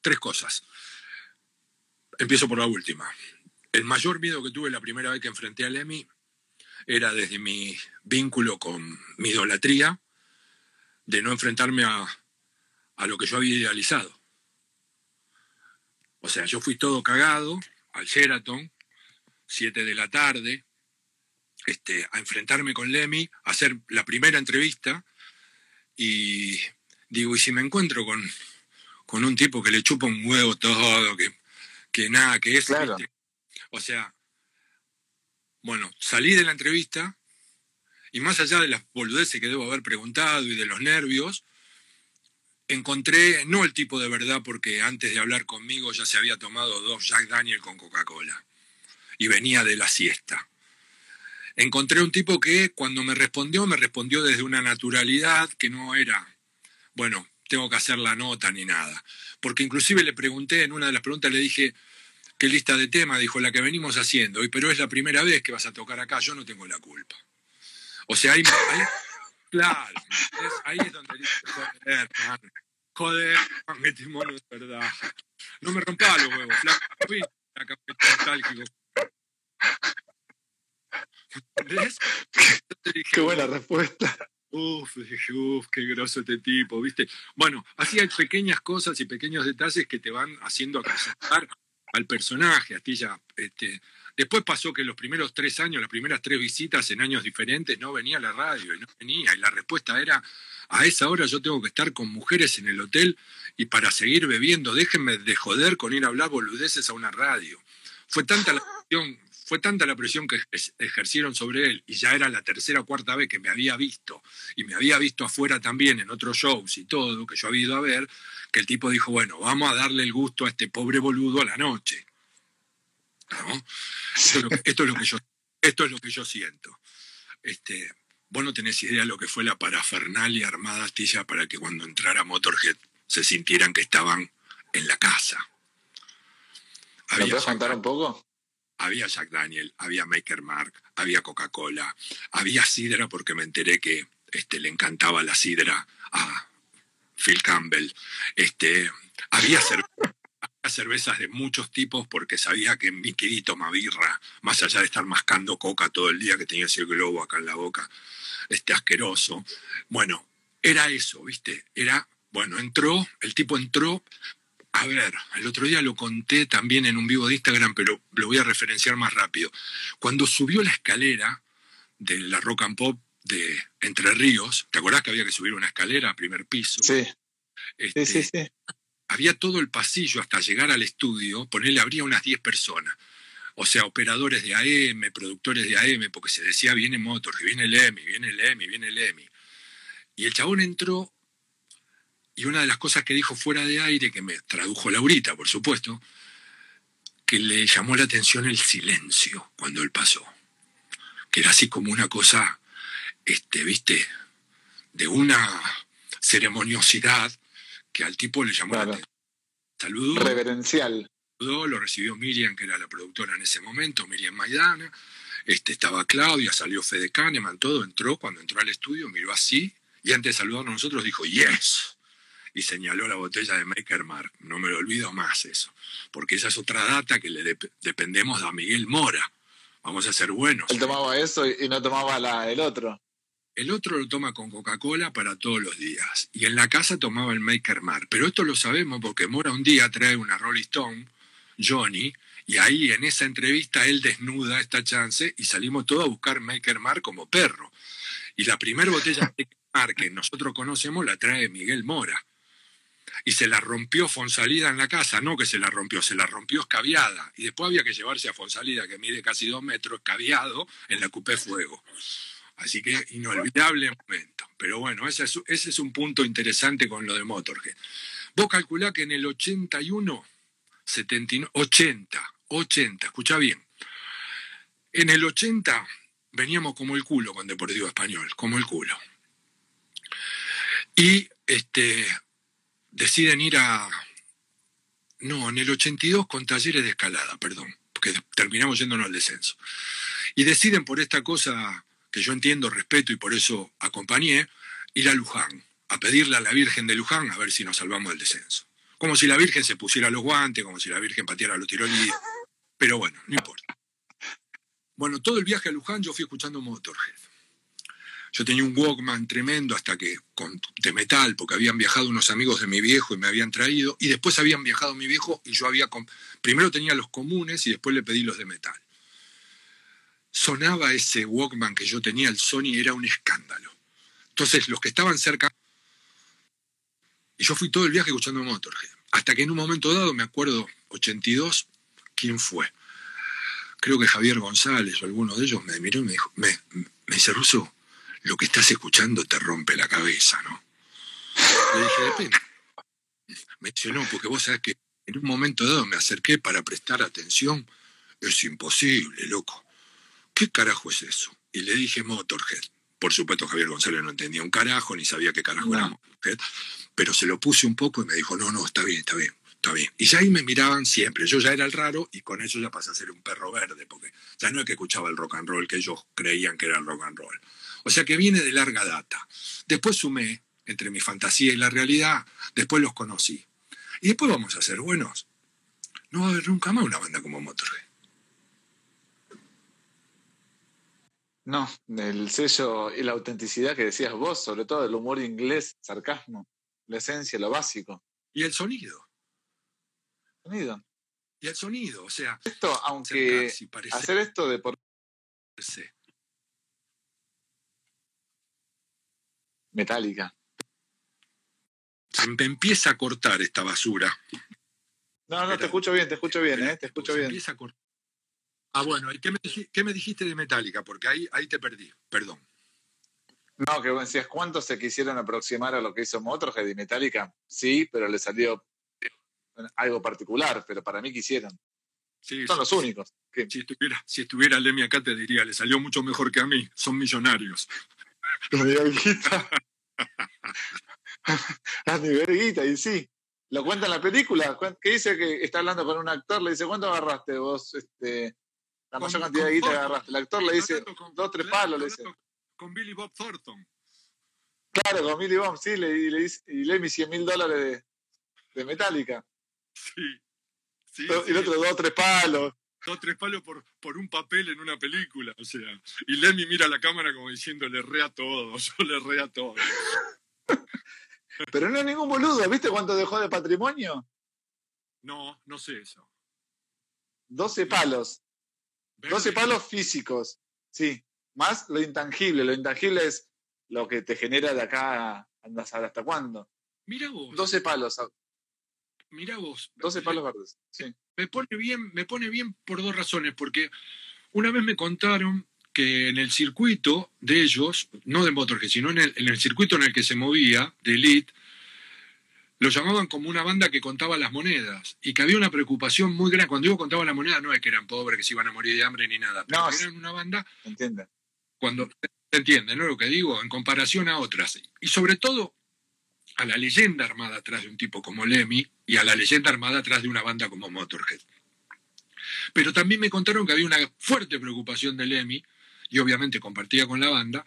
tres cosas. empiezo por la última. El mayor miedo que tuve la primera vez que enfrenté a Lemmy era desde mi vínculo con mi idolatría, de no enfrentarme a, a lo que yo había idealizado. O sea, yo fui todo cagado al Sheraton, 7 de la tarde, este, a enfrentarme con Lemmy, a hacer la primera entrevista, y digo, ¿y si me encuentro con, con un tipo que le chupa un huevo todo, que, que nada, que es... O sea, bueno, salí de la entrevista y más allá de las boludeces que debo haber preguntado y de los nervios, encontré no el tipo de verdad porque antes de hablar conmigo ya se había tomado dos Jack Daniel con Coca-Cola y venía de la siesta. Encontré un tipo que cuando me respondió, me respondió desde una naturalidad que no era, bueno, tengo que hacer la nota ni nada. Porque inclusive le pregunté, en una de las preguntas le dije, ¿qué lista de temas? Dijo, la que venimos haciendo, y pero es la primera vez que vas a tocar acá, yo no tengo la culpa. O sea, ahí, claro, ahí es donde dice, joder, man, joder, man, este mono verdad. No me rompa los huevos, flaco, nostálgico. ¿Ves? Qué buena respuesta. Uf, dije, uf, qué groso este tipo, ¿viste? Bueno, así hay pequeñas cosas y pequeños detalles que te van haciendo acostumbar al personaje, a ti ya, este, Después pasó que los primeros tres años, las primeras tres visitas en años diferentes, no venía a la radio y no venía. Y la respuesta era, a esa hora yo tengo que estar con mujeres en el hotel y para seguir bebiendo, déjenme de joder con ir a hablar boludeces a una radio. Fue tanta la presión, fue tanta la presión que ejercieron sobre él, y ya era la tercera o cuarta vez que me había visto, y me había visto afuera también en otros shows y todo, que yo había ido a ver, que el tipo dijo, bueno, vamos a darle el gusto a este pobre boludo a la noche. Esto, es lo que, yo, esto es lo que yo siento. Este, vos no tenés idea de lo que fue la parafernalia armada astilla para que cuando entrara Motorhead se sintieran que estaban en la casa. ¿Me puedes contar un poco? Había Jack Daniel, había Maker Mark, había Coca-Cola, había sidra porque me enteré que este, le encantaba la sidra a Phil Campbell. Este, había cerveza cervezas de muchos tipos porque sabía que mi querido toma birra, más allá de estar mascando coca todo el día que tenía ese globo acá en la boca, este asqueroso. Bueno, era eso, ¿viste? Era, bueno, entró, el tipo entró, a ver, el otro día lo conté también en un vivo de Instagram, pero lo voy a referenciar más rápido. Cuando subió la escalera de la Rock and Pop de Entre Ríos, ¿te acordás que había que subir una escalera a primer piso? Sí. sí, sí, este, sí había todo el pasillo hasta llegar al estudio, ponerle, habría unas 10 personas. O sea, operadores de AM, productores de AM, porque se decía, viene Motor, que viene el EMI, viene el EMI, viene el EMI. Y el chabón entró y una de las cosas que dijo fuera de aire, que me tradujo Laurita, por supuesto, que le llamó la atención el silencio cuando él pasó. Que era así como una cosa, este, viste, de una ceremoniosidad que al tipo le llamó la Saludó. Reverencial. Saludó, lo recibió Miriam, que era la productora en ese momento, Miriam Maidana. Este, estaba Claudia, salió Fede Kahneman, todo entró. Cuando entró al estudio, miró así y antes de saludarnos a nosotros dijo, yes. Y señaló la botella de Maker Mark. No me lo olvido más eso. Porque esa es otra data que le dependemos a Miguel Mora. Vamos a ser buenos. Él tomaba eso y no tomaba la, el otro. El otro lo toma con Coca-Cola para todos los días. Y en la casa tomaba el Maker Mark. Pero esto lo sabemos porque Mora un día trae una Rolling Stone, Johnny, y ahí en esa entrevista él desnuda esta chance y salimos todos a buscar Maker Mark como perro. Y la primera botella de Maker Mark que nosotros conocemos la trae Miguel Mora. Y se la rompió Fonsalida en la casa, no que se la rompió, se la rompió escabiada. Y después había que llevarse a Fonsalida, que mide casi dos metros, escabiado, en la Coupé Fuego. Así que inolvidable momento. Pero bueno, ese es, un punto interesante con lo de Motorhead. Vos calculá que en el 81, 79, 80, 80, escucha bien. En el 80 veníamos como el culo con Deportivo Español, como el culo. Y este, deciden ir a... No, en el 82 con talleres de escalada, perdón, porque terminamos yéndonos al descenso. Y deciden por esta cosa que yo entiendo, respeto y por eso acompañé, ir a Luján, a pedirle a la Virgen de Luján a ver si nos salvamos del descenso. Como si la Virgen se pusiera los guantes, como si la Virgen pateara los tirolíes. Pero bueno, no importa. Bueno, todo el viaje a Luján yo fui escuchando Motorhead. Yo tenía un Walkman tremendo hasta que, con, de metal, porque habían viajado unos amigos de mi viejo y me habían traído, y después habían viajado mi viejo y yo había, primero tenía los comunes y después le pedí los de metal. Sonaba ese Walkman que yo tenía, el Sony, era un escándalo. Entonces los que estaban cerca, y yo fui todo el viaje escuchando Motorhead, hasta que en un momento dado, me acuerdo, 82, ¿quién fue? Creo que Javier González o alguno de ellos me miró y me dijo, me, me dice, Russo, lo que estás escuchando te rompe la cabeza, ¿no? Le dije, depende. Me dice, no, porque vos sabés que en un momento dado me acerqué para prestar atención. Es imposible, loco. ¿Qué carajo es eso? Y le dije Motorhead. Por supuesto, Javier González no entendía un carajo, ni sabía qué carajo era Motorhead, pero se lo puse un poco y me dijo, no, no, está bien, está bien, está bien. Y ya ahí me miraban siempre. Yo ya era el raro y con eso ya pasé a ser un perro verde, porque ya no es que escuchaba el rock and roll que ellos creían que era el rock and roll. O sea que viene de larga data. Después sumé entre mi fantasía y la realidad, después los conocí. Y después vamos a ser buenos. No va a haber nunca más una banda como Motorhead. No, el sello y la autenticidad que decías vos, sobre todo el humor inglés, sarcasmo, la esencia, lo básico. Y el sonido. Sonido. Y el sonido, o sea. Esto, aunque hacer esto de por. Metálica. Se me empieza a cortar esta basura. No, no, te escucho bien, te escucho bien, ¿eh? Te escucho bien. Empieza a cortar. Ah, bueno, ¿y qué me, dijiste de Metallica? Porque ahí, ahí te perdí, perdón. No, que decías, ¿cuántos se quisieron aproximar a lo que hizo Motorhead y Metallica? Sí, pero le salió algo particular, pero para mí quisieron. Son los únicos. Si, estuviera, si estuviera Lemmy acá te diría, le salió mucho mejor que a mí, son millonarios. A mi verguita, y sí. Lo cuenta en la película, que dice que está hablando con un actor, le dice, ¿cuánto agarraste vos? Este, la mayor cantidad de guita que agarraste. El actor le dice, dos, tres palos, le dice. Con Billy Bob Thornton. Claro, con Billy Bob, sí, le, le dice, y le mis 100 mil dólares de, de Metallica. Sí. sí y el otro, dos, tres palos dos tres palos por, por un papel en una película, o sea. Y Lemmy mira a la cámara como diciendo, le re a todo, yo le re a todo. Pero no es ningún boludo, ¿viste cuánto dejó de patrimonio? No, no sé eso. 12 palos. 12 palos físicos, sí. Más lo intangible. Lo intangible es lo que te genera de acá andas a hasta cuándo. Mira vos. 12 palos. Mira vos. 12 palos verdes, sí me pone bien, me pone bien por dos razones, porque una vez me contaron que en el circuito de ellos, no de Motorhead, sino en el, en el circuito en el que se movía, de Elite, lo llamaban como una banda que contaba las monedas y que había una preocupación muy grande. Cuando digo contaba las monedas, no es que eran pobres, que se iban a morir de hambre ni nada, pero eran una banda. Entiende. Cuando se entiende, ¿no? Lo que digo, en comparación a otras. Y sobre todo a la leyenda armada atrás de un tipo como Lemmy y a la leyenda armada atrás de una banda como Motorhead. Pero también me contaron que había una fuerte preocupación de Lemmy, y obviamente compartía con la banda,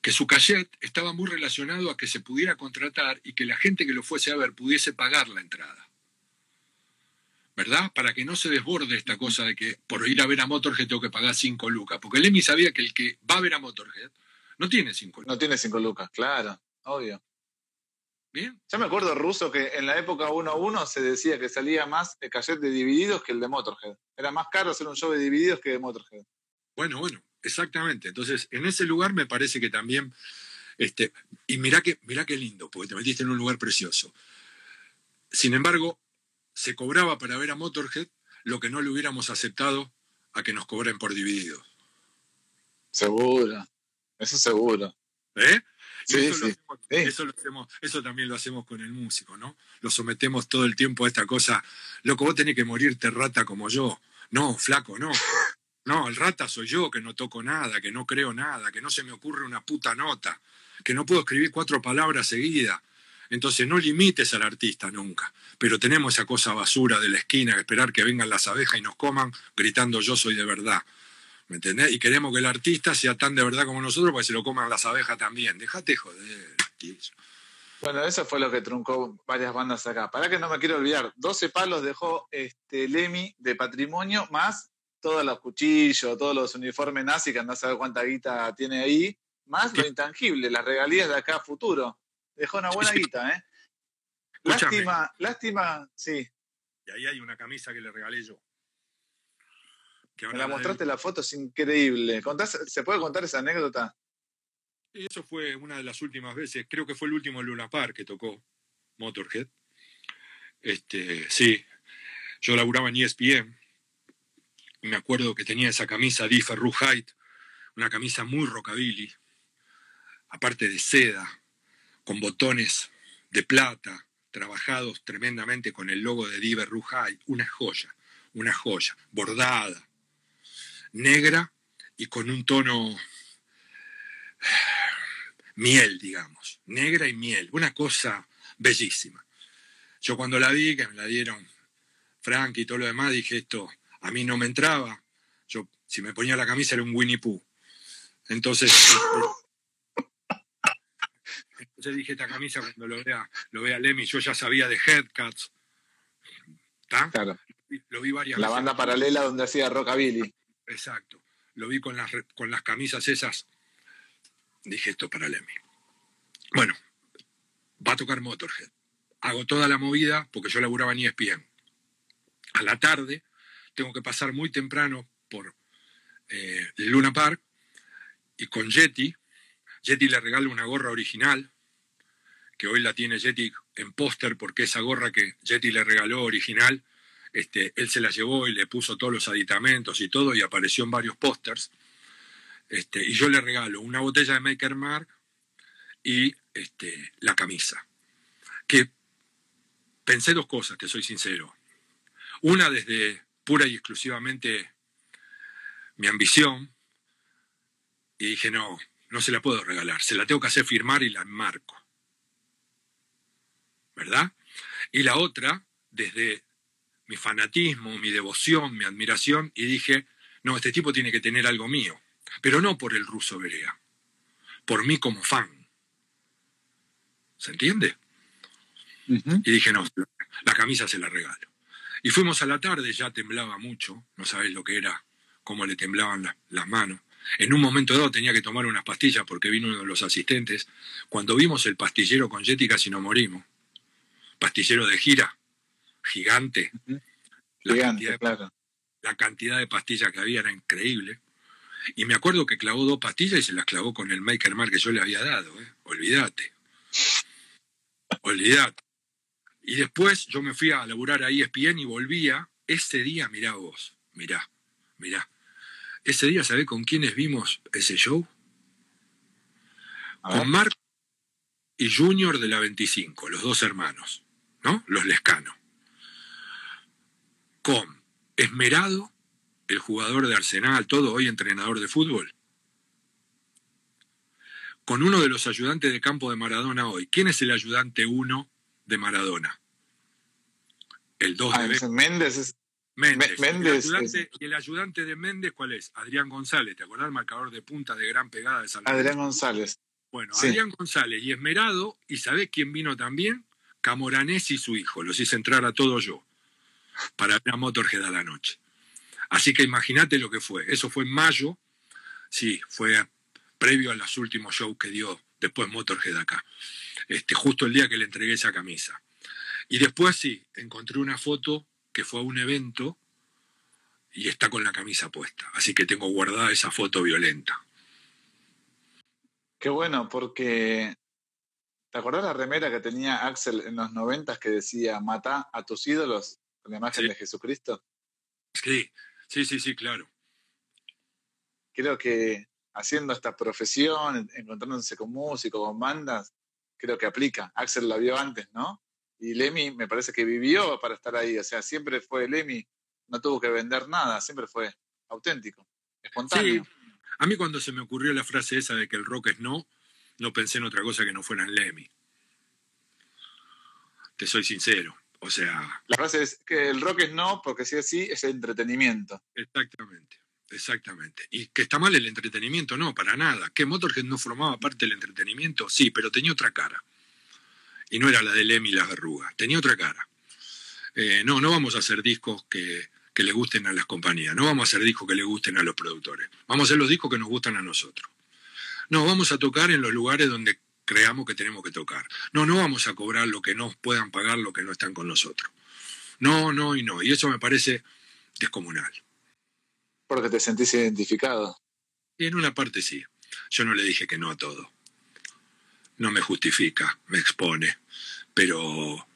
que su cachet estaba muy relacionado a que se pudiera contratar y que la gente que lo fuese a ver pudiese pagar la entrada. ¿Verdad? Para que no se desborde esta cosa de que por ir a ver a Motorhead tengo que pagar cinco lucas. Porque Lemmy sabía que el que va a ver a Motorhead no tiene cinco lucas. No tiene cinco lucas, claro. Obvio. Bien. Ya me acuerdo, Ruso, que en la época 1 a 1 se decía que salía más el cassette de Divididos que el de Motorhead. Era más caro hacer un show de Divididos que de Motorhead. Bueno, bueno, exactamente. Entonces, en ese lugar me parece que también. Este, y mirá que, mirá qué lindo, porque te metiste en un lugar precioso. Sin embargo, se cobraba para ver a Motorhead lo que no le hubiéramos aceptado a que nos cobren por divididos. Seguro, eso seguro. ¿Eh? Eso, eso, también lo hacemos con el músico, ¿no? Lo sometemos todo el tiempo a esta cosa. Loco, vos tenés que morirte rata como yo. No, flaco, no. No, el rata soy yo, que no toco nada, que no creo nada, que no se me ocurre una puta nota, que no puedo escribir cuatro palabras seguidas. Entonces no limites al artista nunca. Pero tenemos esa cosa basura de la esquina, esperar que vengan las abejas y nos coman gritando yo soy de verdad. ¿Me entendés? Y queremos que el artista sea tan de verdad como nosotros, porque se lo coman las abejas también. Déjate joder, tío. Bueno, eso fue lo que truncó varias bandas acá. Para que no me quiero olvidar, 12 palos dejó este Lemmy de patrimonio, más todos los cuchillos, todos los uniformes nazi, que andás a saber cuánta guita tiene ahí, más lo intangible, las regalías de acá a futuro. Dejó una buena guita, ¿eh? Lástima, lástima, sí. Y ahí hay una camisa que le regalé yo. Me la mostraste la foto, es increíble. ¿Se puede contar esa anécdota? Eso fue una de las últimas veces, creo que fue el último Luna Park que tocó Motorhead. Este, sí, yo laburaba en ESPN me acuerdo que tenía esa camisa Differ Height, una camisa muy rockabilly, aparte de seda, con botones de plata, trabajados tremendamente con el logo de Diver Height, una joya, una joya, bordada, negra y con un tono miel, digamos, negra y miel, una cosa bellísima. Yo cuando la vi, que me la dieron Frank y todo lo demás, dije esto, a mí no me entraba. Yo, si me ponía la camisa, era un Winnie Pooh. Entonces, entonces dije, esta camisa cuando lo vea, lo vea Lemmy, yo ya sabía de Headcuts. ¿Está? Claro. Lo vi varias La banda paralela donde hacía Rockabilly. Exacto. Lo vi con las, con las camisas esas. Dije, esto para Lemmy. Bueno, va a tocar Motorhead. Hago toda la movida porque yo laburaba en ESPN. A la tarde tengo que pasar muy temprano por eh, Luna Park y con Jetty, Jetty le regalo una gorra original, que hoy la tiene Jetty en póster porque esa gorra que Jetty le regaló original, este, él se la llevó y le puso todos los aditamentos y todo y apareció en varios pósters. Este, y yo le regalo una botella de Maker Mark y este, la camisa. Que pensé dos cosas, te soy sincero. Una desde pura y exclusivamente mi ambición y dije, no, no se la puedo regalar, se la tengo que hacer firmar y la enmarco. ¿Verdad? Y la otra, desde mi fanatismo, mi devoción, mi admiración, y dije, no, este tipo tiene que tener algo mío, pero no por el ruso Berea, por mí como fan. ¿Se entiende? Y dije, no, la camisa se la regalo. Y fuimos a la tarde, ya temblaba mucho, no sabéis lo que era, cómo le temblaban las manos. En un momento dado tenía que tomar unas pastillas porque vino uno de los asistentes. Cuando vimos el pastillero con Yeti casi nos morimos. Pastillero de gira, gigante. La, cantidad, claro. la cantidad de pastillas que había era increíble. Y me acuerdo que clavó dos pastillas y se las clavó con el Maker Mark que yo le había dado. ¿eh? Olvídate. Olvídate. Y después yo me fui a laburar a ESPN y volvía. Ese día, mirá vos, mirá, mirá. Ese día, ¿sabés con quiénes vimos ese show? con Mark y Junior de la 25, los dos hermanos, ¿no? Los Lescano. Con Esmerado, el jugador de Arsenal, todo hoy entrenador de fútbol. Con uno de los ayudantes de campo de Maradona hoy. ¿Quién es el ayudante uno de Maradona. El 2 ah, de Méndez es... Méndez. Méndez el, ayudante, ¿Y el ayudante de Méndez cuál es? Adrián González, ¿te acordás? El marcador de punta de gran pegada de Salvador. Adrián González. Bueno, Adrián González y Esmerado, ¿y sabés quién vino también? Camoranés y su hijo, los hice entrar a todos yo, para ver a Motorhead a la noche. Así que imagínate lo que fue. Eso fue en mayo, sí, fue previo a los últimos shows que dio después Motorhead acá. Este, justo el día que le entregué esa camisa. Y después sí, encontré una foto que fue a un evento y está con la camisa puesta. Así que tengo guardada esa foto violenta. Qué bueno, porque ¿te acordás la remera que tenía Axel en los noventas que decía mata a tus ídolos con la imagen de Jesucristo? Sí, sí, sí, sí, claro. Creo que haciendo esta profesión, encontrándose con músicos, con bandas, creo que aplica. Axel la vio antes, ¿no? Y Lemmy me parece que vivió para estar ahí. O sea, siempre fue Lemmy, no tuvo que vender nada, siempre fue auténtico, espontáneo. Sí. A mí cuando se me ocurrió la frase esa de que el rock es no, no pensé en otra cosa que no fuera en Lemmy. Te soy sincero. O sea. La frase es que el rock es no, porque si es sí, es entretenimiento. Exactamente. Exactamente. Y que está mal el entretenimiento, no, para nada. Que Motorhead no formaba parte del entretenimiento, sí, pero tenía otra cara. Y no era la de Lemmy y las verrugas, tenía otra cara. Eh, no, no vamos a hacer discos que, que le gusten a las compañías, no vamos a hacer discos que le gusten a los productores, vamos a hacer los discos que nos gustan a nosotros. No, vamos a tocar en los lugares donde creamos que tenemos que tocar. No, no vamos a cobrar lo que no puedan pagar lo que no están con nosotros. No, no y no. Y eso me parece descomunal. Porque te sentís identificado. Y en una parte sí. Yo no le dije que no a todo. No me justifica, me expone. Pero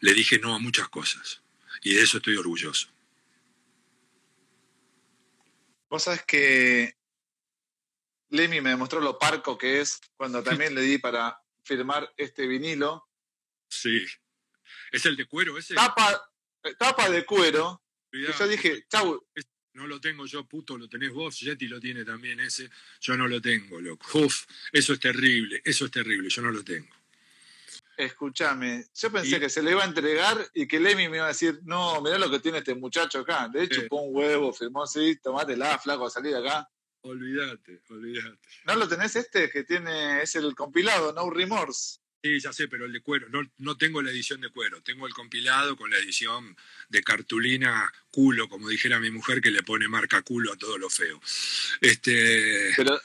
le dije no a muchas cosas. Y de eso estoy orgulloso. Vos sabés que Lemmy me demostró lo parco que es cuando también le di para firmar este vinilo. Sí. ¿Es el de cuero ese? Tapa, tapa de cuero. Yo dije, chau. No lo tengo yo, puto, lo tenés vos, Yeti lo tiene también ese. Yo no lo tengo, loco. Uf, eso es terrible, eso es terrible, yo no lo tengo. Escúchame, yo pensé que se le iba a entregar y que Lemmy me iba a decir, no, mirá lo que tiene este muchacho acá. De hecho, con un huevo, firmó así, tomátela, flaco, a salir acá. Olvídate, olvídate. ¿No lo tenés este que tiene, es el compilado, No Remorse? Sí, ya sé, pero el de cuero. No, no tengo la edición de cuero, tengo el compilado con la edición de cartulina culo, como dijera mi mujer, que le pone marca culo a todo lo feo. Este... Pero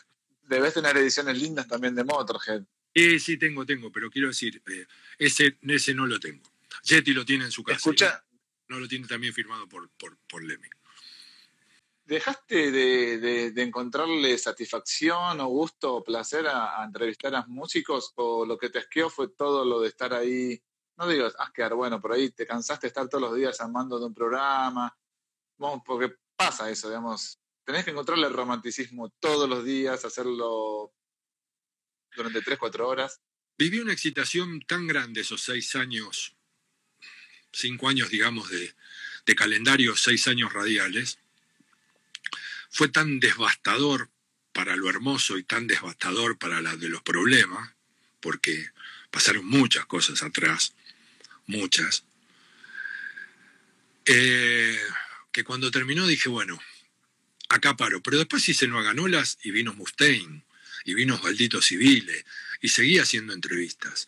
debes tener ediciones lindas también de Motorhead. Sí, sí, tengo, tengo, pero quiero decir, eh, ese, ese no lo tengo. Jetty lo tiene en su casa. Escucha. No lo tiene también firmado por, por, por Lemmy. ¿Dejaste de, encontrarle satisfacción o gusto o placer a, entrevistar a músicos o lo que te asqueó fue todo lo de estar ahí? No digo asquear, bueno, por ahí te cansaste de estar todos los días armando de un programa, porque pasa eso, digamos. Tenés que encontrarle el romanticismo todos los días, hacerlo durante tres, cuatro horas. Viví una excitación tan grande esos seis años, cinco años, digamos, de, de calendario, seis años radiales, fue tan devastador para lo hermoso y tan devastador para la de los problemas, porque pasaron muchas cosas atrás, muchas, eh, que cuando terminó dije, bueno, acá paro, pero después hice Nueva Ganolas y vino Mustaine, y vino Maldito Civiles, y seguía haciendo entrevistas.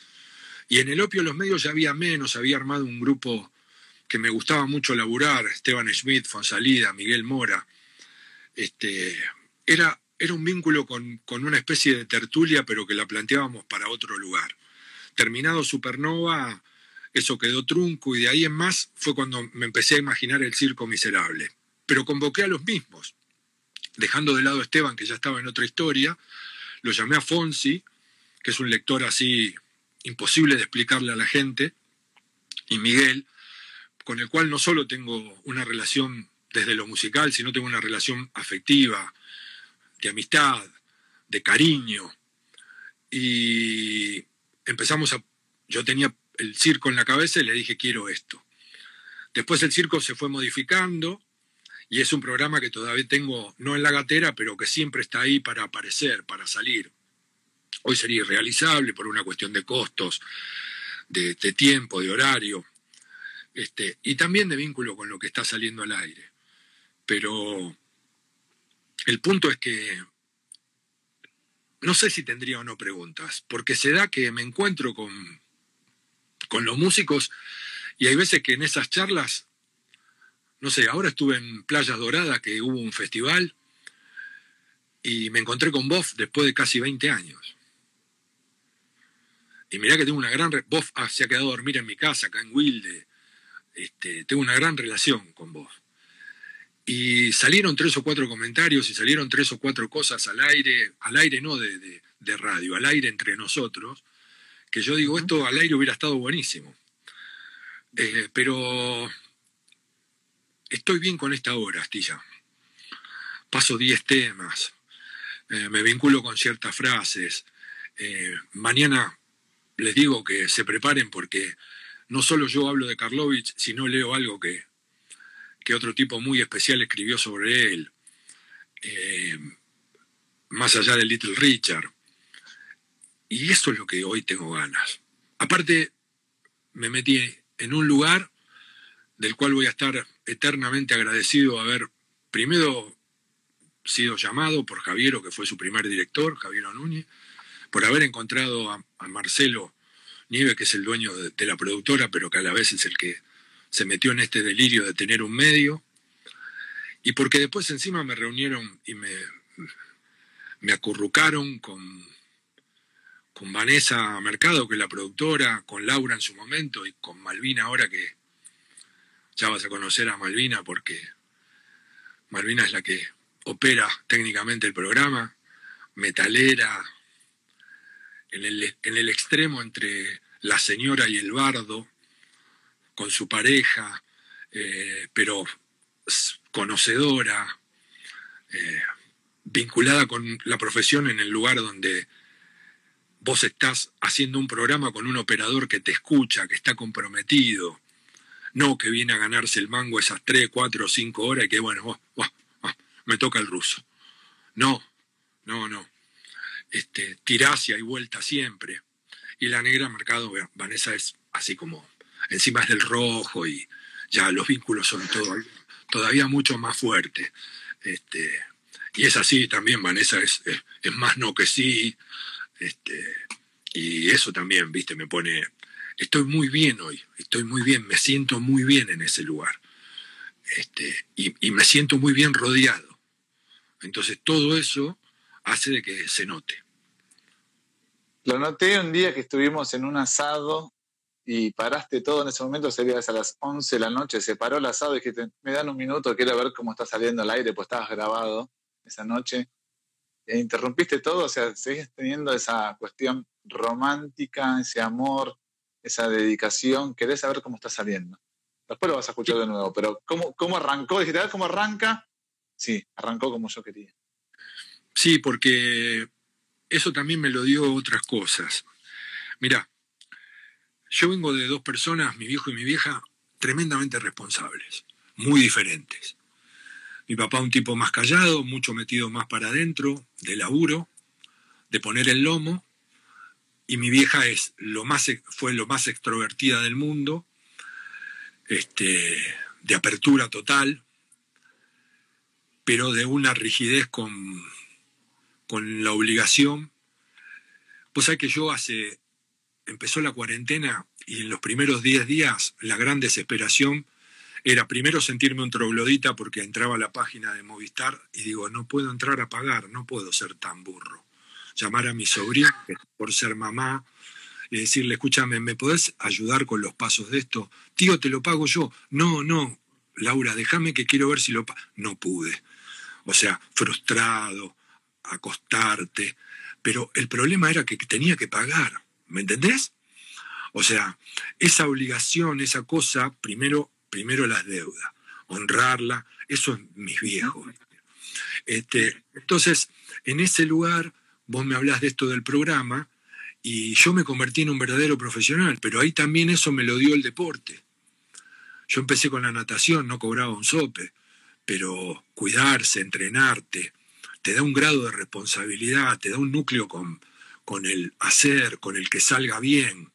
Y en el opio los medios ya había menos, había armado un grupo que me gustaba mucho laburar, Esteban Schmidt, Fonsalida, Miguel Mora, este, era, era un vínculo con, una especie de tertulia, pero que la planteábamos para otro lugar. Terminado Supernova, eso quedó trunco y de ahí en más fue cuando me empecé a imaginar el circo miserable. Pero convoqué a los mismos, dejando de lado a Esteban, que ya estaba en otra historia, lo llamé a Fonsi, que es un lector así imposible de explicarle a la gente, y Miguel, con el cual no solo tengo una relación desde lo musical, sino tengo una relación afectiva, de amistad, de cariño. Y empezamos a... Yo tenía el circo en la cabeza y le dije, quiero esto. Después el circo se fue modificando y es un programa que todavía tengo, no en la gatera, pero que siempre está ahí para aparecer, para salir. Hoy sería irrealizable por una cuestión de costos, de, tiempo, de horario, este, y también de vínculo con lo que está saliendo al aire. Pero el punto es que no sé si tendría o no preguntas, porque se da que me encuentro con, con los músicos y hay veces que en esas charlas, no sé, ahora estuve en Playas Doradas, que hubo un festival, y me encontré con Boff después de casi 20 años. Y mirá que tengo una gran... Boff ah, se ha quedado a dormir en mi casa, acá en Wilde. Este, tengo una gran relación con Boff. Y salieron tres o cuatro comentarios y salieron tres o cuatro cosas al aire, al aire no de, radio, al aire entre nosotros, que yo digo, esto al aire hubiera estado buenísimo. Eh, pero estoy bien con esta obra, Astilla. Paso diez temas, eh, me vinculo con ciertas frases. Eh, mañana les digo que se preparen porque no solo yo hablo de Karlovich, sino leo algo que que otro tipo muy especial escribió sobre él, eh, más allá de Little Richard. Y eso es lo que hoy tengo ganas. Aparte, me metí en un lugar del cual voy a estar eternamente agradecido haber primero sido llamado por Javiero, que fue su primer director, Javier Núñez, por haber encontrado a, a Marcelo Nieve, que es el dueño de, la productora, pero que a la vez es el que se metió en este delirio de tener un medio, y porque después encima me reunieron y me, me acurrucaron con, con Vanessa Mercado, que es la productora, con Laura en su momento y con Malvina ahora que ya vas a conocer a Malvina porque Malvina es la que opera técnicamente el programa, metalera, en el, en el extremo entre la señora y el bardo, con su pareja, eh, pero conocedora, eh, vinculada con la profesión en el lugar donde vos estás haciendo un programa con un operador que te escucha, que está comprometido, no que viene a ganarse el mango esas tres, cuatro o cinco horas y que bueno, me toca el ruso. No, no, no. Este, y vuelta siempre. Y la negra mercado, Vanessa es así como encima es del rojo y ya los vínculos son todavía mucho más fuertes. Este, y es así también, Vanessa es, más no que sí. Este, y eso también, viste, me pone. Estoy muy bien hoy, estoy muy bien, me siento muy bien en ese lugar. Este, y, y me siento muy bien rodeado. Entonces todo eso hace de que se note. Lo noté un día que estuvimos en un asado y paraste todo en ese momento, sería a las 11 de la noche, se paró el asado y dijiste, me dan un minuto, quiero ver cómo está saliendo el aire, pues estabas grabado esa noche. E interrumpiste todo, o sea, seguís teniendo esa cuestión romántica, ese amor, esa dedicación, querés saber cómo está saliendo. Después lo vas a escuchar de nuevo, pero ¿cómo, cómo arrancó? Dijiste, a ver cómo arranca. Sí, arrancó como yo quería. Sí, porque eso también me lo dio otras cosas. Mirá, yo vengo de dos personas, mi viejo y mi vieja, tremendamente responsables, muy diferentes. Mi papá un tipo más callado, mucho metido más para adentro, de laburo, de poner el lomo, y mi vieja es lo más, fue lo más extrovertida del mundo, este, de apertura total, pero de una rigidez con, con la obligación. Pues hay que yo hace empezó la cuarentena y en los primeros 10 días la gran desesperación era primero sentirme un troglodita porque entraba a la página de Movistar y digo, no puedo entrar a pagar, no puedo ser tan burro. Llamar a mi sobrina por ser mamá y decirle, escúchame, ¿me podés ayudar con los pasos de esto? Tío, te lo pago yo. No, no, Laura, déjame que quiero ver si lo. No pude. O sea, frustrado, acostarte. Pero el problema era que tenía que pagar. ¿Me entendés? O sea, esa obligación, esa cosa, primero, primero las deudas, honrarla, eso es mis viejos. Este, entonces, en ese lugar, vos me hablas de esto del programa y yo me convertí en un verdadero profesional, pero ahí también eso me lo dio el deporte. Yo empecé con la natación, no cobraba un sope, pero cuidarse, entrenarte, te da un grado de responsabilidad, te da un núcleo con, con el hacer, con el que salga bien,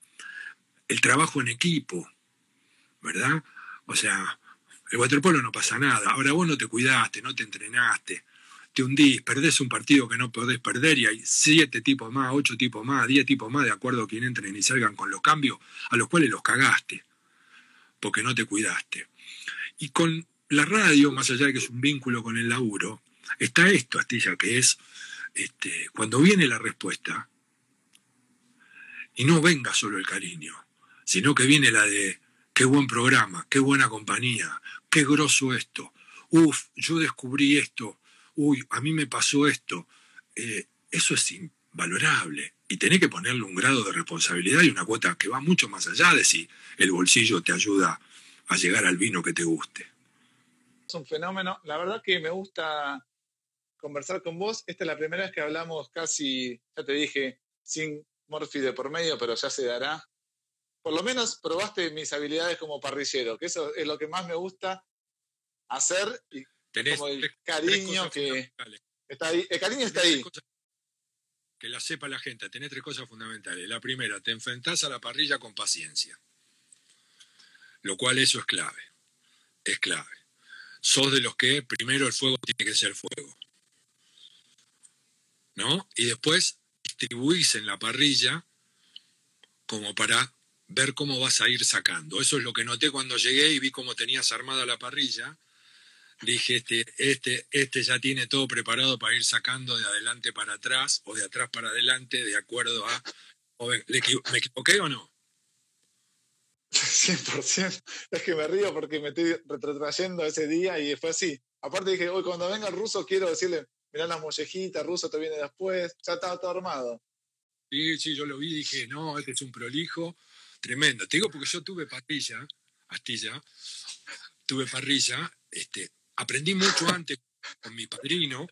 el trabajo en equipo, ¿verdad? O sea, el waterpolo no pasa nada. Ahora vos no te cuidaste, no te entrenaste, te hundís, perdés un partido que no podés perder y hay siete tipos más, ocho tipos más, diez tipos más, de acuerdo a quien entren y salgan con los cambios, a los cuales los cagaste, porque no te cuidaste. Y con la radio, más allá de que es un vínculo con el laburo, está esto, Astilla, que es este, cuando viene la respuesta, y no venga solo el cariño, sino que viene la de qué buen programa, qué buena compañía, qué grosso esto, uf, yo descubrí esto, uy, a mí me pasó esto. Eh, eso es invalorable y tenés que ponerle un grado de responsabilidad y una cuota que va mucho más allá de si el bolsillo te ayuda a llegar al vino que te guste. Es un fenómeno. La verdad que me gusta conversar con vos. Esta es la primera vez que hablamos casi, ya te dije, sin Morphy de por medio, pero ya se dará. Por lo menos probaste mis habilidades como parrillero, que eso es lo que más me gusta hacer y como el cariño que está ahí. El cariño está ahí. que la sepa la gente, tenés tres cosas fundamentales. La primera, te enfrentás a la parrilla con paciencia, lo cual eso es clave, es clave. Sos de los que primero el fuego tiene que ser fuego. ¿No? Y después distribuís en la parrilla como para ver cómo vas a ir sacando. Eso es lo que noté cuando llegué y vi cómo tenías armada la parrilla. Dije, este, este, este ya tiene todo preparado para ir sacando de adelante para atrás o de atrás para adelante, de acuerdo a... ¿Me equivoqué o no? 100%. Es que me río porque me estoy retrotrayendo ese día y fue así. Aparte dije, hoy cuando venga el ruso quiero decirle, mirá las mollejitas, ruso te viene después. Ya estaba todo armado. Sí, sí, yo lo vi y dije, no, este es un prolijo tremendo. Te digo porque yo tuve parrilla, astilla, tuve parrilla, este, aprendí mucho antes con mi padrino.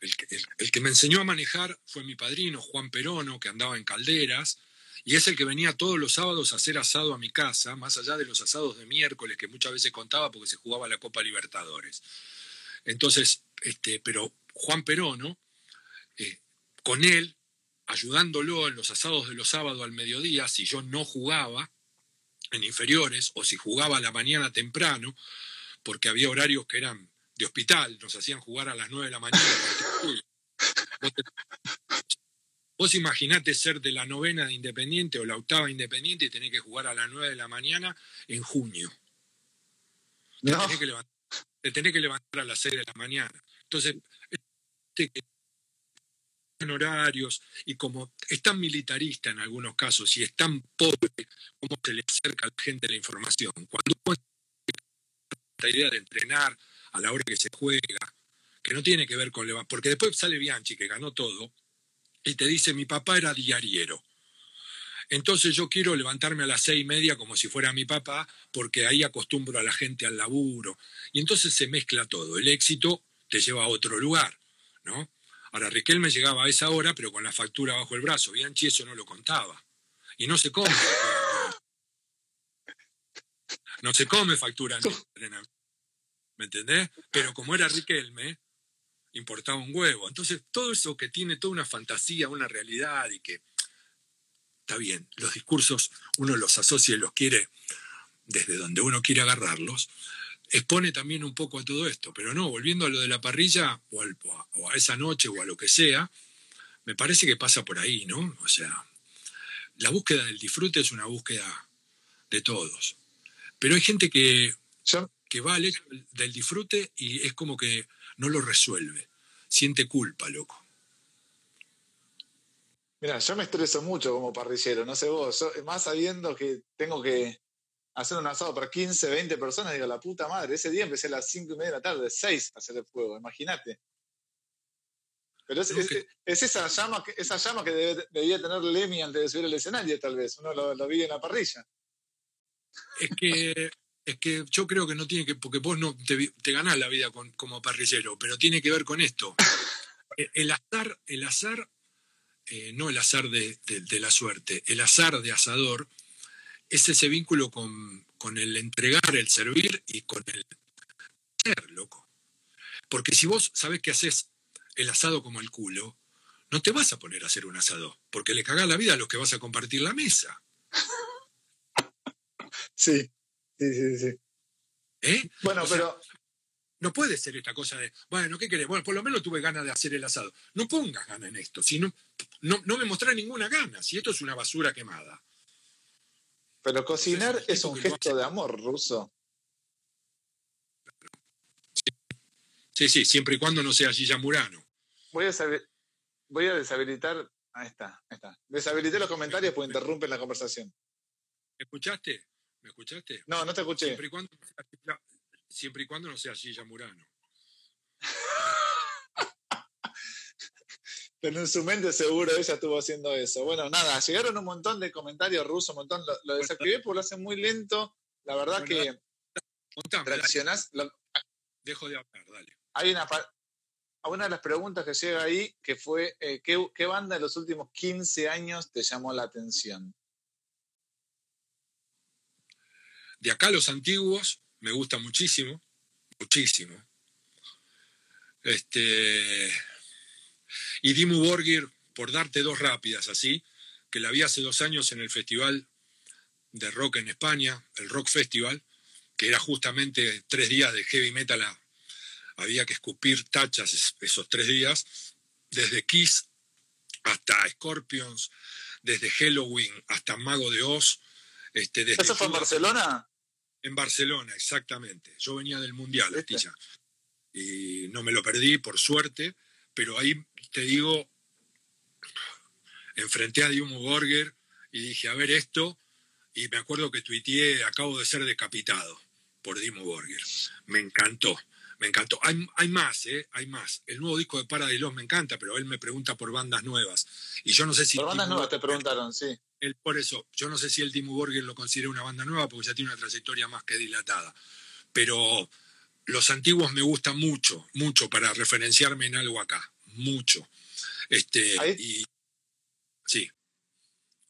El que, el que me enseñó a manejar fue mi padrino, Juan Perono, que andaba en calderas y es el que venía todos los sábados a hacer asado a mi casa, más allá de los asados de miércoles que muchas veces contaba porque se jugaba la Copa Libertadores. Entonces, este, pero Juan Perono, eh, con él, ayudándolo en los asados de los sábados al mediodía, si yo no jugaba en inferiores o si jugaba a la mañana temprano, porque había horarios que eran de hospital, nos hacían jugar a las 9 de la mañana. Vos imaginate ser de la novena de Independiente o la octava Independiente y tener que jugar a las nueve de la mañana en junio. Te, tenés, que levantar, que levantar a las seis de la mañana. Entonces, en horarios y como es tan militarista en algunos casos y es tan pobre, como se le acerca a la gente la información. Cuando uno esta idea de entrenar a la hora que se juega, que no tiene que ver con... Porque después sale Bianchi, que ganó todo, y te dice, mi papá era diariero. Entonces yo quiero levantarme a las seis y media como si fuera mi papá, porque ahí acostumbro a la gente al laburo. Y entonces se mezcla todo. El éxito te lleva a otro lugar, ¿no? Ahora, Riquelme llegaba a esa hora, pero con la factura bajo el brazo. Bianchi eso no lo contaba. Y no se come. No se come factura ¿Me entendés? Pero como era Riquelme, importaba un huevo. Entonces, todo eso que tiene toda una fantasía, una realidad y que está bien, los discursos uno los asocia y los quiere desde donde uno quiere agarrarlos, expone también un poco a todo esto. Pero no, volviendo a lo de la parrilla o, a, esa noche o a lo que sea, me parece que pasa por ahí, ¿no? O sea, la búsqueda del disfrute es una búsqueda de todos. Pero hay gente que, que va al hecho del disfrute y es como que no lo resuelve. Siente culpa, loco. Mira, yo me estreso mucho como parrillero, no sé vos, más sabiendo que tengo que hacer un asado para 15, 20 personas, digo, la puta madre, ese día empecé a las 5 y media de la tarde, 6 a hacer el fuego, imagínate. Pero es, esa, llama, esa llama que debía tener Lemmy antes de subir al escenario, tal vez, uno lo, lo vi en la parrilla. Es que es que yo creo que no tiene que, porque vos no te, ganás la vida como parrillero, pero tiene que ver con esto. E, el, azar, el azar, eh, no el azar de, la suerte, el azar de asador es ese vínculo con, el entregar, el servir y con el ser, loco. Porque si vos sabés que haces el asado como el culo, no te vas a poner a hacer un asado, porque le cagás la vida a los que vas a compartir la mesa. Sí, Sí, sí, sí. ¿Eh? Bueno, pero. no puede ser esta cosa de, bueno, ¿qué querés? Bueno, por lo menos tuve ganas de hacer el asado. No pongas ganas en esto, si no, no, me mostrás ninguna gana, si esto es una basura quemada. Pero cocinar es un gesto de amor ruso. Sí, sí, siempre y cuando no sea Gilla Murano. Voy a, voy a deshabilitar. Ahí está, ahí está. Deshabilité los comentarios porque interrumpen la conversación. ¿Escuchaste? ¿Me escuchaste? No, no te escuché. Siempre y cuando, siempre y cuando no sea Gilla Murano. Pero en su mente seguro ella estuvo haciendo eso. Bueno, nada, llegaron un montón de comentarios rusos, un montón. Lo, desactivé porque lo hace muy lento. La verdad que reaccionás. Dejo de hablar, dale. Hay una, una de las preguntas que llega ahí que fue: eh, ¿qué, ¿qué banda de los últimos 15 años te llamó la atención? De acá los antiguos me gusta muchísimo, muchísimo. Este, y Dimu Borgir, por darte dos rápidas así, que la vi hace dos años en el Festival de Rock en España, el Rock Festival, que era justamente tres días de heavy metal, había que escupir tachas esos tres días, desde Kiss hasta Scorpions, desde Halloween hasta Mago de Oz. Este, desde ¿Eso fue en Barcelona? En Barcelona, exactamente. Yo venía del Mundial, Astilla. Y no me lo perdí, por suerte, pero ahí te digo, enfrenté a Dimo Borger y dije, a ver esto, y me acuerdo que tuiteé, acabo de ser decapitado por Dimo Borger. Me encantó, me encantó. Hay, hay más, ¿eh? Hay más. El nuevo disco de Paradise Lost me encanta, pero él me pregunta por bandas nuevas. Y yo no sé si... Por bandas nuevas te preguntaron, sí por eso, yo no sé si el Timo Borger lo considera una banda nueva porque ya tiene una trayectoria más que dilatada. Pero los antiguos me gustan mucho, mucho para referenciarme en algo acá, mucho. Este, y, sí.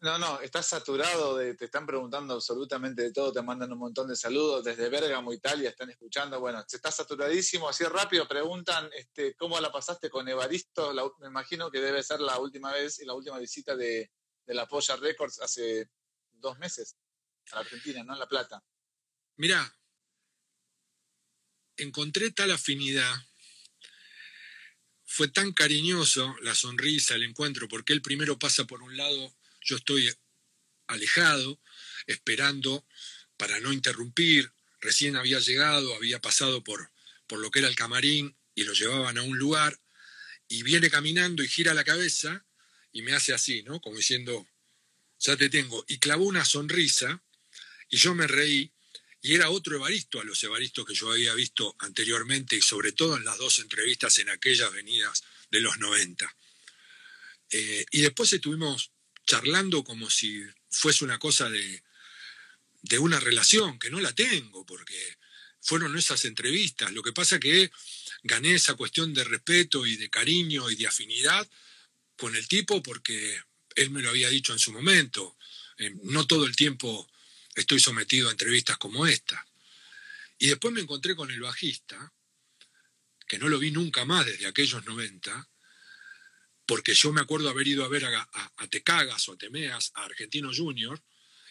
No, no, estás saturado, de, te están preguntando absolutamente de todo, te mandan un montón de saludos desde Bérgamo, Italia, están escuchando. Bueno, está saturadísimo, así rápido preguntan este, cómo la pasaste con Evaristo. me imagino que debe ser la última vez y la última visita de, de la Polla Records hace dos meses a la Argentina, ¿no? En La Plata. Mirá, encontré tal afinidad, fue tan cariñoso la sonrisa, el encuentro, porque él primero pasa por un lado, yo estoy alejado, esperando para no interrumpir, recién había llegado, había pasado por, por lo que era el camarín y lo llevaban a un lugar, y viene caminando y gira la cabeza y me hace así, ¿no? Como diciendo, ya te tengo. Y clavó una sonrisa y yo me reí y era otro Evaristo a los Evaristos que yo había visto anteriormente y sobre todo en las dos entrevistas en aquellas venidas de los 90. Eh, y después estuvimos charlando como si fuese una cosa de, de una relación, que no la tengo, porque fueron esas entrevistas. Lo que pasa que gané esa cuestión de respeto y de cariño y de afinidad con el tipo porque él me lo había dicho en su momento. Eh, no todo el tiempo estoy sometido a entrevistas como esta. Y después me encontré con el bajista, que no lo vi nunca más desde aquellos 90, porque yo me acuerdo haber ido a ver a, a, Tecagas o a Temeas, a Argentino Junior,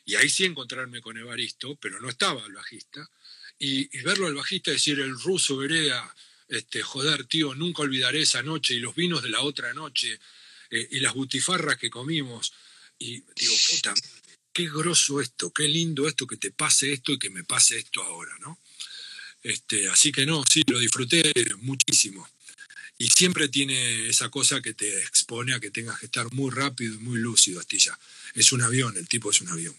y ahí sí encontrarme con Evaristo, pero no estaba el bajista, y, verlo al bajista decir el ruso Berea, este, joder, tío, nunca olvidaré esa noche y los vinos de la otra noche, eh, y las butifarras que comimos. Y digo, puta, qué groso esto, qué lindo esto que te pase esto y que me pase esto ahora, ¿no? Este, así que no, sí, lo disfruté muchísimo. Y siempre tiene esa cosa que te expone a que tengas que estar muy rápido y muy lúcido, Astilla. Es un avión, el tipo es un avión.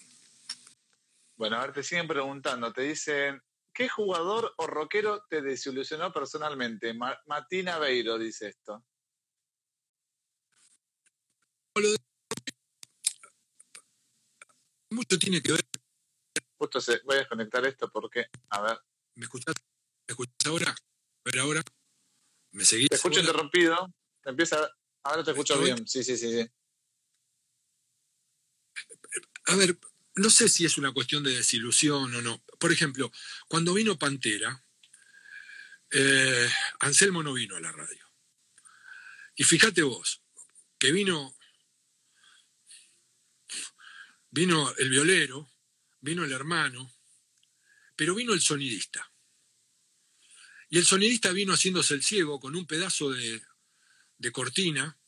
Bueno, a ver, te siguen preguntando, te dicen, ¿qué jugador o rockero te desilusionó personalmente? Martina Beiro dice esto mucho tiene que ver. Justo se, voy a desconectar esto porque, a ver. ¿Me escuchas? ¿Me escuchas ahora? A ver ahora. ¿Me seguís? Te escucho interrumpido. empieza, ahora te escucho bien. Sí, sí, sí, sí. A ver, no sé si es una cuestión de desilusión o no. Por ejemplo, cuando vino Pantera, eh, Anselmo no vino a la radio. Y fíjate vos, que vino Vino el violero, vino el hermano, pero vino el sonidista. Y el sonidista vino haciéndose el ciego con un pedazo de, cortina,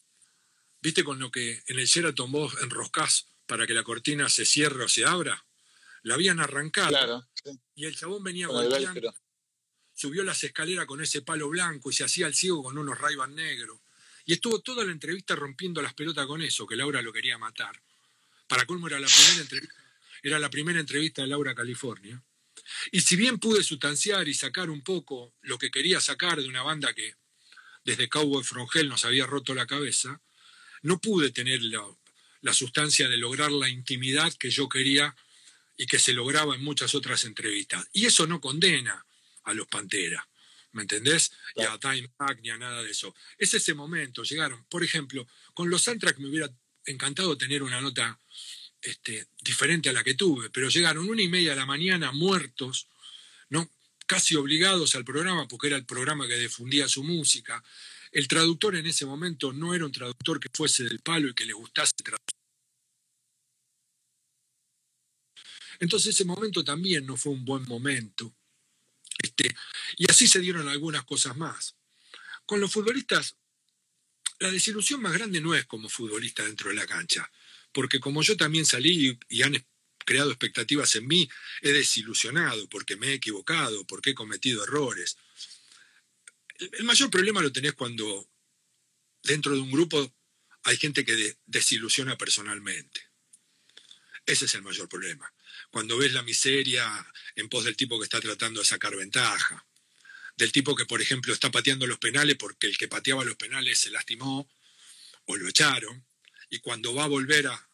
¿viste con lo que en el Sheraton vos enroscás para que la cortina se cierre o se abra? La habían arrancado. Y el chabón venía golpeando, subió las escaleras con ese palo blanco y se hacía el ciego con unos raibas negros. Y estuvo toda la entrevista rompiendo las pelotas con eso, que Laura lo quería matar. Para colmo era la primera entrevista, era la primera entrevista de Laura California. Y si bien pude sustanciar y sacar un poco lo que quería sacar de una banda que desde Cowboy Frongel nos había roto la cabeza, no pude tener la, la sustancia de lograr la intimidad que yo quería y que se lograba en muchas otras entrevistas. Y eso no condena a los Pantera, ¿me entendés? Y a Time Back ni a nada de eso. Es ese momento, llegaron. Por ejemplo, con los Antrax me hubiera encantado tener una nota este, diferente a la que tuve, pero llegaron una y media de la mañana muertos, ¿no? casi obligados al programa, porque era el programa que difundía su música. El traductor en ese momento no era un traductor que fuese del palo y que le gustase traducir. Entonces ese momento también no fue un buen momento. Este, y así se dieron algunas cosas más. Con los futbolistas la desilusión más grande no es como futbolista dentro de la cancha, porque como yo también salí y han creado expectativas en mí, he desilusionado porque me he equivocado, porque he cometido errores. El mayor problema lo tenés cuando dentro de un grupo hay gente que desilusiona personalmente. Ese es el mayor problema. Cuando ves la miseria en pos del tipo que está tratando de sacar ventaja, del tipo que, por ejemplo, está pateando los penales porque el que pateaba los penales se lastimó o lo echaron, y cuando va a volver a,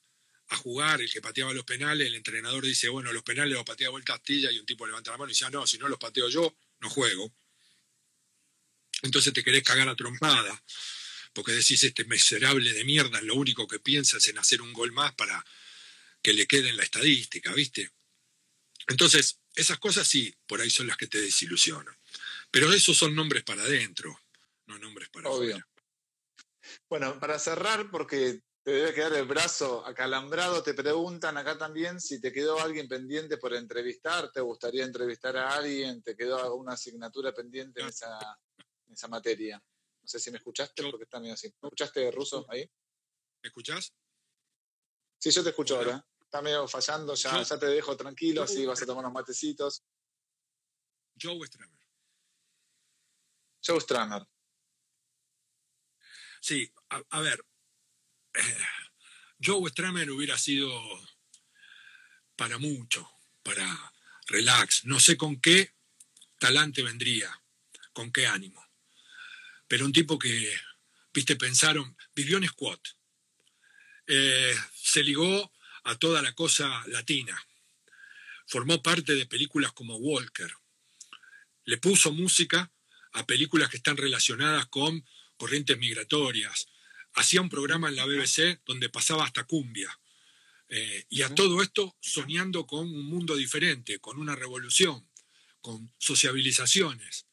jugar el que pateaba los penales, el entrenador dice, bueno, los penales los patea vuelta Castilla, y un tipo levanta la mano y dice, ah, no, si no los pateo yo, no juego. Entonces te querés cagar a trompada, porque decís, este miserable de mierda, lo único que piensa es en hacer un gol más para que le quede en la estadística, ¿viste? Entonces, esas cosas sí, por ahí son las que te desilusionan. Pero esos son nombres para adentro, no nombres para afuera. Bueno, para cerrar, porque te debe quedar el brazo acalambrado, te preguntan acá también si te quedó alguien pendiente por entrevistar, te gustaría entrevistar a alguien, te quedó alguna asignatura pendiente en esa, en esa materia. No sé si me escuchaste, porque está medio así. ¿Me escuchaste ruso ahí? ¿Me escuchás? Sí, yo te escucho ahora. Está medio fallando, ya, ya te dejo tranquilo, así vas a tomar unos matecitos. Joe Stramer. Joe Stramer. Sí, a, ver, eh, Joe Stramer hubiera sido para mucho, para relax. No sé con qué talante vendría, con qué ánimo. Pero un tipo que, viste, pensaron, vivió en squat, eh, se ligó a toda la cosa latina, formó parte de películas como Walker, le puso música a películas que están relacionadas con corrientes migratorias. Hacía un programa en la BBC donde pasaba hasta cumbia. Eh, y a todo esto soñando con un mundo diferente, con una revolución, con sociabilizaciones.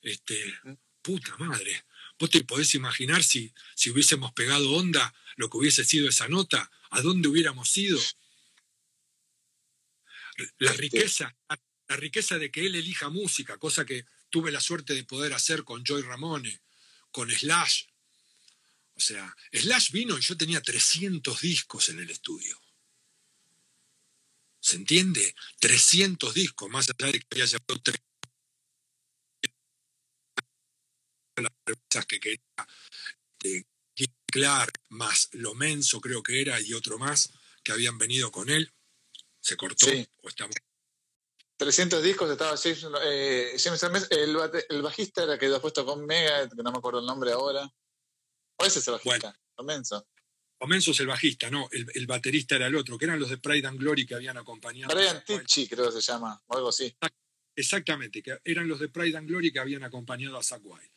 Este, puta madre, vos te podés imaginar si, si hubiésemos pegado onda lo que hubiese sido esa nota, a dónde hubiéramos ido. La este riqueza, la riqueza de que él elija música, cosa que tuve la suerte de poder hacer con Joy Ramone, con Slash. O sea, Slash vino y yo tenía 300 discos en el estudio. ¿Se entiende? 300 discos, más allá de que había llevado tres las que quería de Clark, más Lomenso creo que era, y otro más que habían venido con él. Se cortó. O estamos 300 discos estaba James, eh, el, el, bajista era que después tocó con Mega, que no me acuerdo el nombre ahora. ¿O ese es el bajista? Comenzo. Comenzo es el bajista, no, el, baterista era el otro, que eran los de Pride and Glory que habían acompañado. Brian Tichy creo que se llama, o algo así. Exactamente, que eran los de Pride and Glory que habían acompañado a Zack Wild.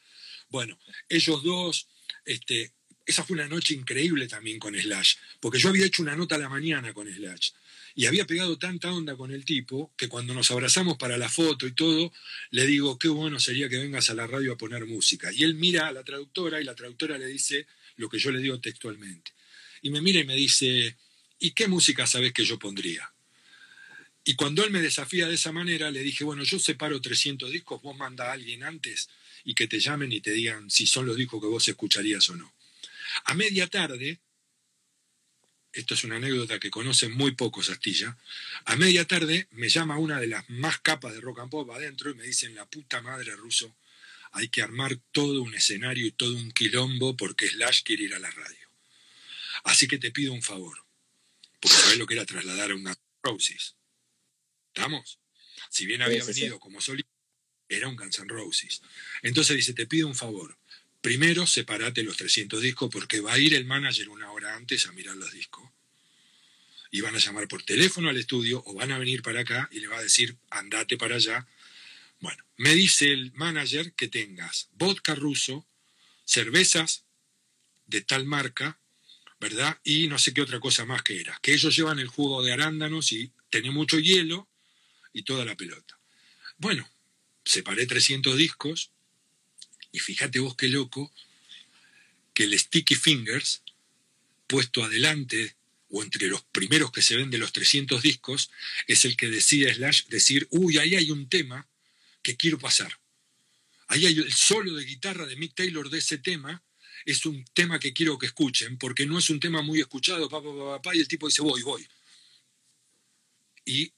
Bueno, ellos dos, este, esa fue una noche increíble también con Slash, porque yo había hecho una nota a la mañana con Slash. Y había pegado tanta onda con el tipo que cuando nos abrazamos para la foto y todo, le digo, qué bueno sería que vengas a la radio a poner música. Y él mira a la traductora y la traductora le dice lo que yo le digo textualmente. Y me mira y me dice, ¿y qué música sabes que yo pondría? Y cuando él me desafía de esa manera, le dije, bueno, yo separo 300 discos, vos manda a alguien antes y que te llamen y te digan si son los discos que vos escucharías o no. A media tarde, esto es una anécdota que conocen muy pocos Astilla, a media tarde me llama una de las más capas de rock and pop adentro y me dicen, la puta madre ruso, hay que armar todo un escenario y todo un quilombo porque Slash quiere ir a la radio. Así que te pido un favor, porque sabes lo que era trasladar a una Roses. ¿Estamos? Si bien había venido como solista, era un Guns N' Roses. Entonces dice, te pido un favor, primero separate los 300 discos porque va a ir el manager una hora antes a mirar los discos. Y van a llamar por teléfono al estudio o van a venir para acá y le va a decir, andate para allá. Bueno, me dice el manager que tengas vodka ruso, cervezas de tal marca, ¿verdad? Y no sé qué otra cosa más que era. Que ellos llevan el jugo de arándanos y tiene mucho hielo y toda la pelota. Bueno, separé 300 discos, y fíjate vos qué loco que el Sticky Fingers, puesto adelante o entre los primeros que se ven de los 300 discos, es el que decide Slash decir, uy, ahí hay un tema que quiero pasar. Ahí hay el solo de guitarra de Mick Taylor de ese tema, es un tema que quiero que escuchen, porque no es un tema muy escuchado, papá, papá, papá, y el tipo dice, voy, voy. Y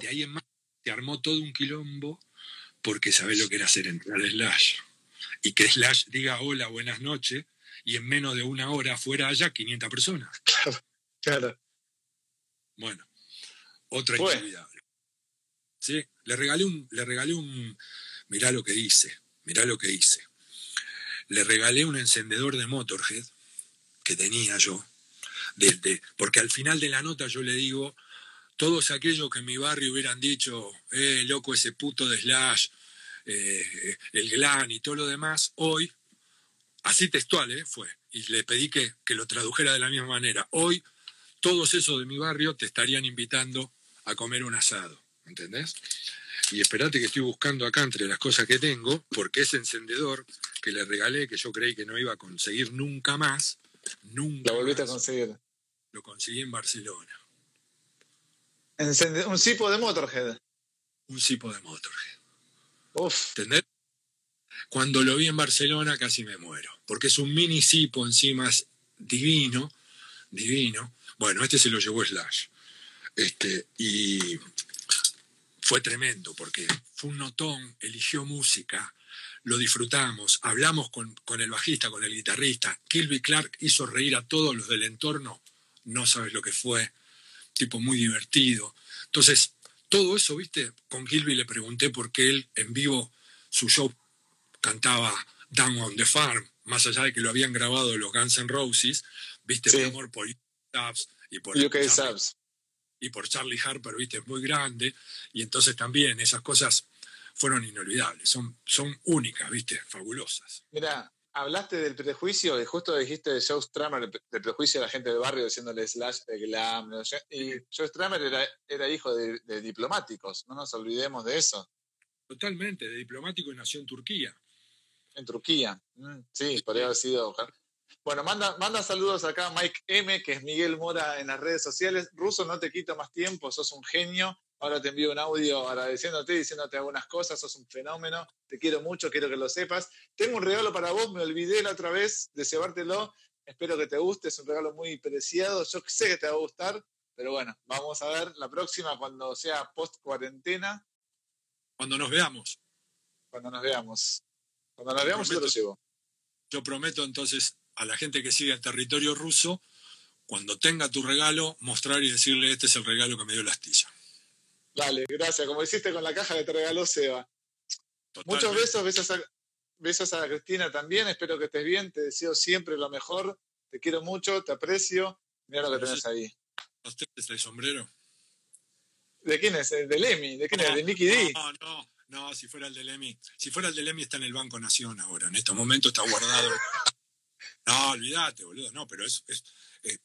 de ahí en más se armó todo un quilombo, porque sabés lo que era hacer entrar Slash. Y que Slash diga hola, buenas noches, y en menos de una hora fuera allá 500 personas. Claro, claro. Bueno, otra inolvidable. ¿Sí? Le regalé un, le regalé un, mirá lo que hice, mirá lo que hice. Le regalé un encendedor de Motorhead que tenía yo, desde, porque al final de la nota yo le digo, todos aquellos que en mi barrio hubieran dicho, eh, loco, ese puto de Slash, eh, el Glan y todo lo demás, hoy, así textual eh, fue, y le pedí que, que lo tradujera de la misma manera, hoy todos esos de mi barrio te estarían invitando a comer un asado, ¿entendés? Y espérate que estoy buscando acá entre las cosas que tengo, porque ese encendedor que le regalé, que yo creí que no iba a conseguir nunca más, nunca. Lo volviste a conseguir. Lo conseguí en Barcelona. un cipo de Motorhead. Un cipo de Motorhead. Uf. Cuando lo vi en Barcelona casi me muero, porque es un mini cipo encima, es divino, divino. Bueno, este se lo llevó Slash. Este, y fue tremendo porque fue un notón, eligió música, lo disfrutamos, hablamos con, con, el bajista, con el guitarrista. Kilby Clark hizo reír a todos los del entorno, no sabes lo que fue, tipo muy divertido. Entonces, todo eso, viste, con Kilby le pregunté por qué él en vivo, su show cantaba Down on the Farm, más allá de que lo habían grabado los Guns N' Roses, viste, mi amor por y por UK Subs. Y por Charlie Harper, viste, es muy grande. Y entonces también esas cosas fueron inolvidables, son, son únicas, viste, fabulosas. Mira, hablaste del prejuicio, y justo dijiste de Joe Stramer, del prejuicio de la gente del barrio diciéndole slash de glam. Y Joe Stramer era, era hijo de, diplomáticos, no nos olvidemos de eso. Totalmente, de diplomático y nació en Turquía. En Turquía, mm, sí, podría haber sido bueno, manda, manda saludos acá a Mike M, que es Miguel Mora en las redes sociales. Ruso, no te quito más tiempo, sos un genio. Ahora te envío un audio agradeciéndote, diciéndote algunas cosas, sos un fenómeno. Te quiero mucho, quiero que lo sepas. Tengo un regalo para vos, me olvidé la otra vez de llevártelo. Espero que te guste, es un regalo muy preciado. Yo sé que te va a gustar, pero bueno, vamos a ver la próxima cuando sea post cuarentena. Cuando nos veamos. Cuando nos veamos. Cuando nos veamos, yo te lo llevo. Yo prometo entonces a la gente que sigue el territorio ruso, cuando tenga tu regalo, mostrar y decirle, este es el regalo que me dio la astilla. Dale, gracias. Como hiciste con la caja que te regaló Seba. Muchos besos, besos a, besos a Cristina también. Espero que estés bien. Te deseo siempre lo mejor. Te quiero mucho, te aprecio. Mira lo que tenés ahí. ¿Usted es el sombrero? ¿De quién es? ¿De Lemmy? ¿De quién es? ¿De Nicky D? No, no, no, si fuera el de Lemmy. Si fuera el de Lemmy está en el Banco Nación ahora. En estos momentos está guardado. No, olvídate, boludo, no, pero es, eh,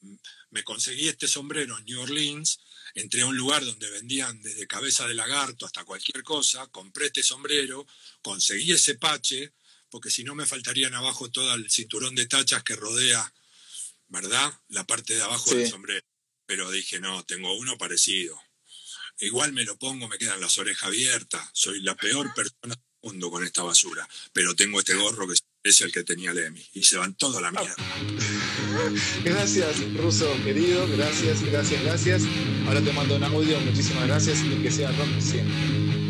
me conseguí este sombrero en New Orleans, entré a un lugar donde vendían desde cabeza de lagarto hasta cualquier cosa, compré este sombrero, conseguí ese pache, porque si no me faltarían abajo todo el cinturón de tachas que rodea, ¿verdad? La parte de abajo del sombrero. Pero dije, no, tengo uno parecido. Igual me lo pongo, me quedan las orejas abiertas, soy la peor persona del mundo con esta basura, pero tengo este gorro que es el que tenía Lemmy. Y se van todos a la mierda. Gracias, Ruso, querido. Gracias, gracias, gracias. Ahora te mando un audio. Muchísimas gracias y que sea rock siempre.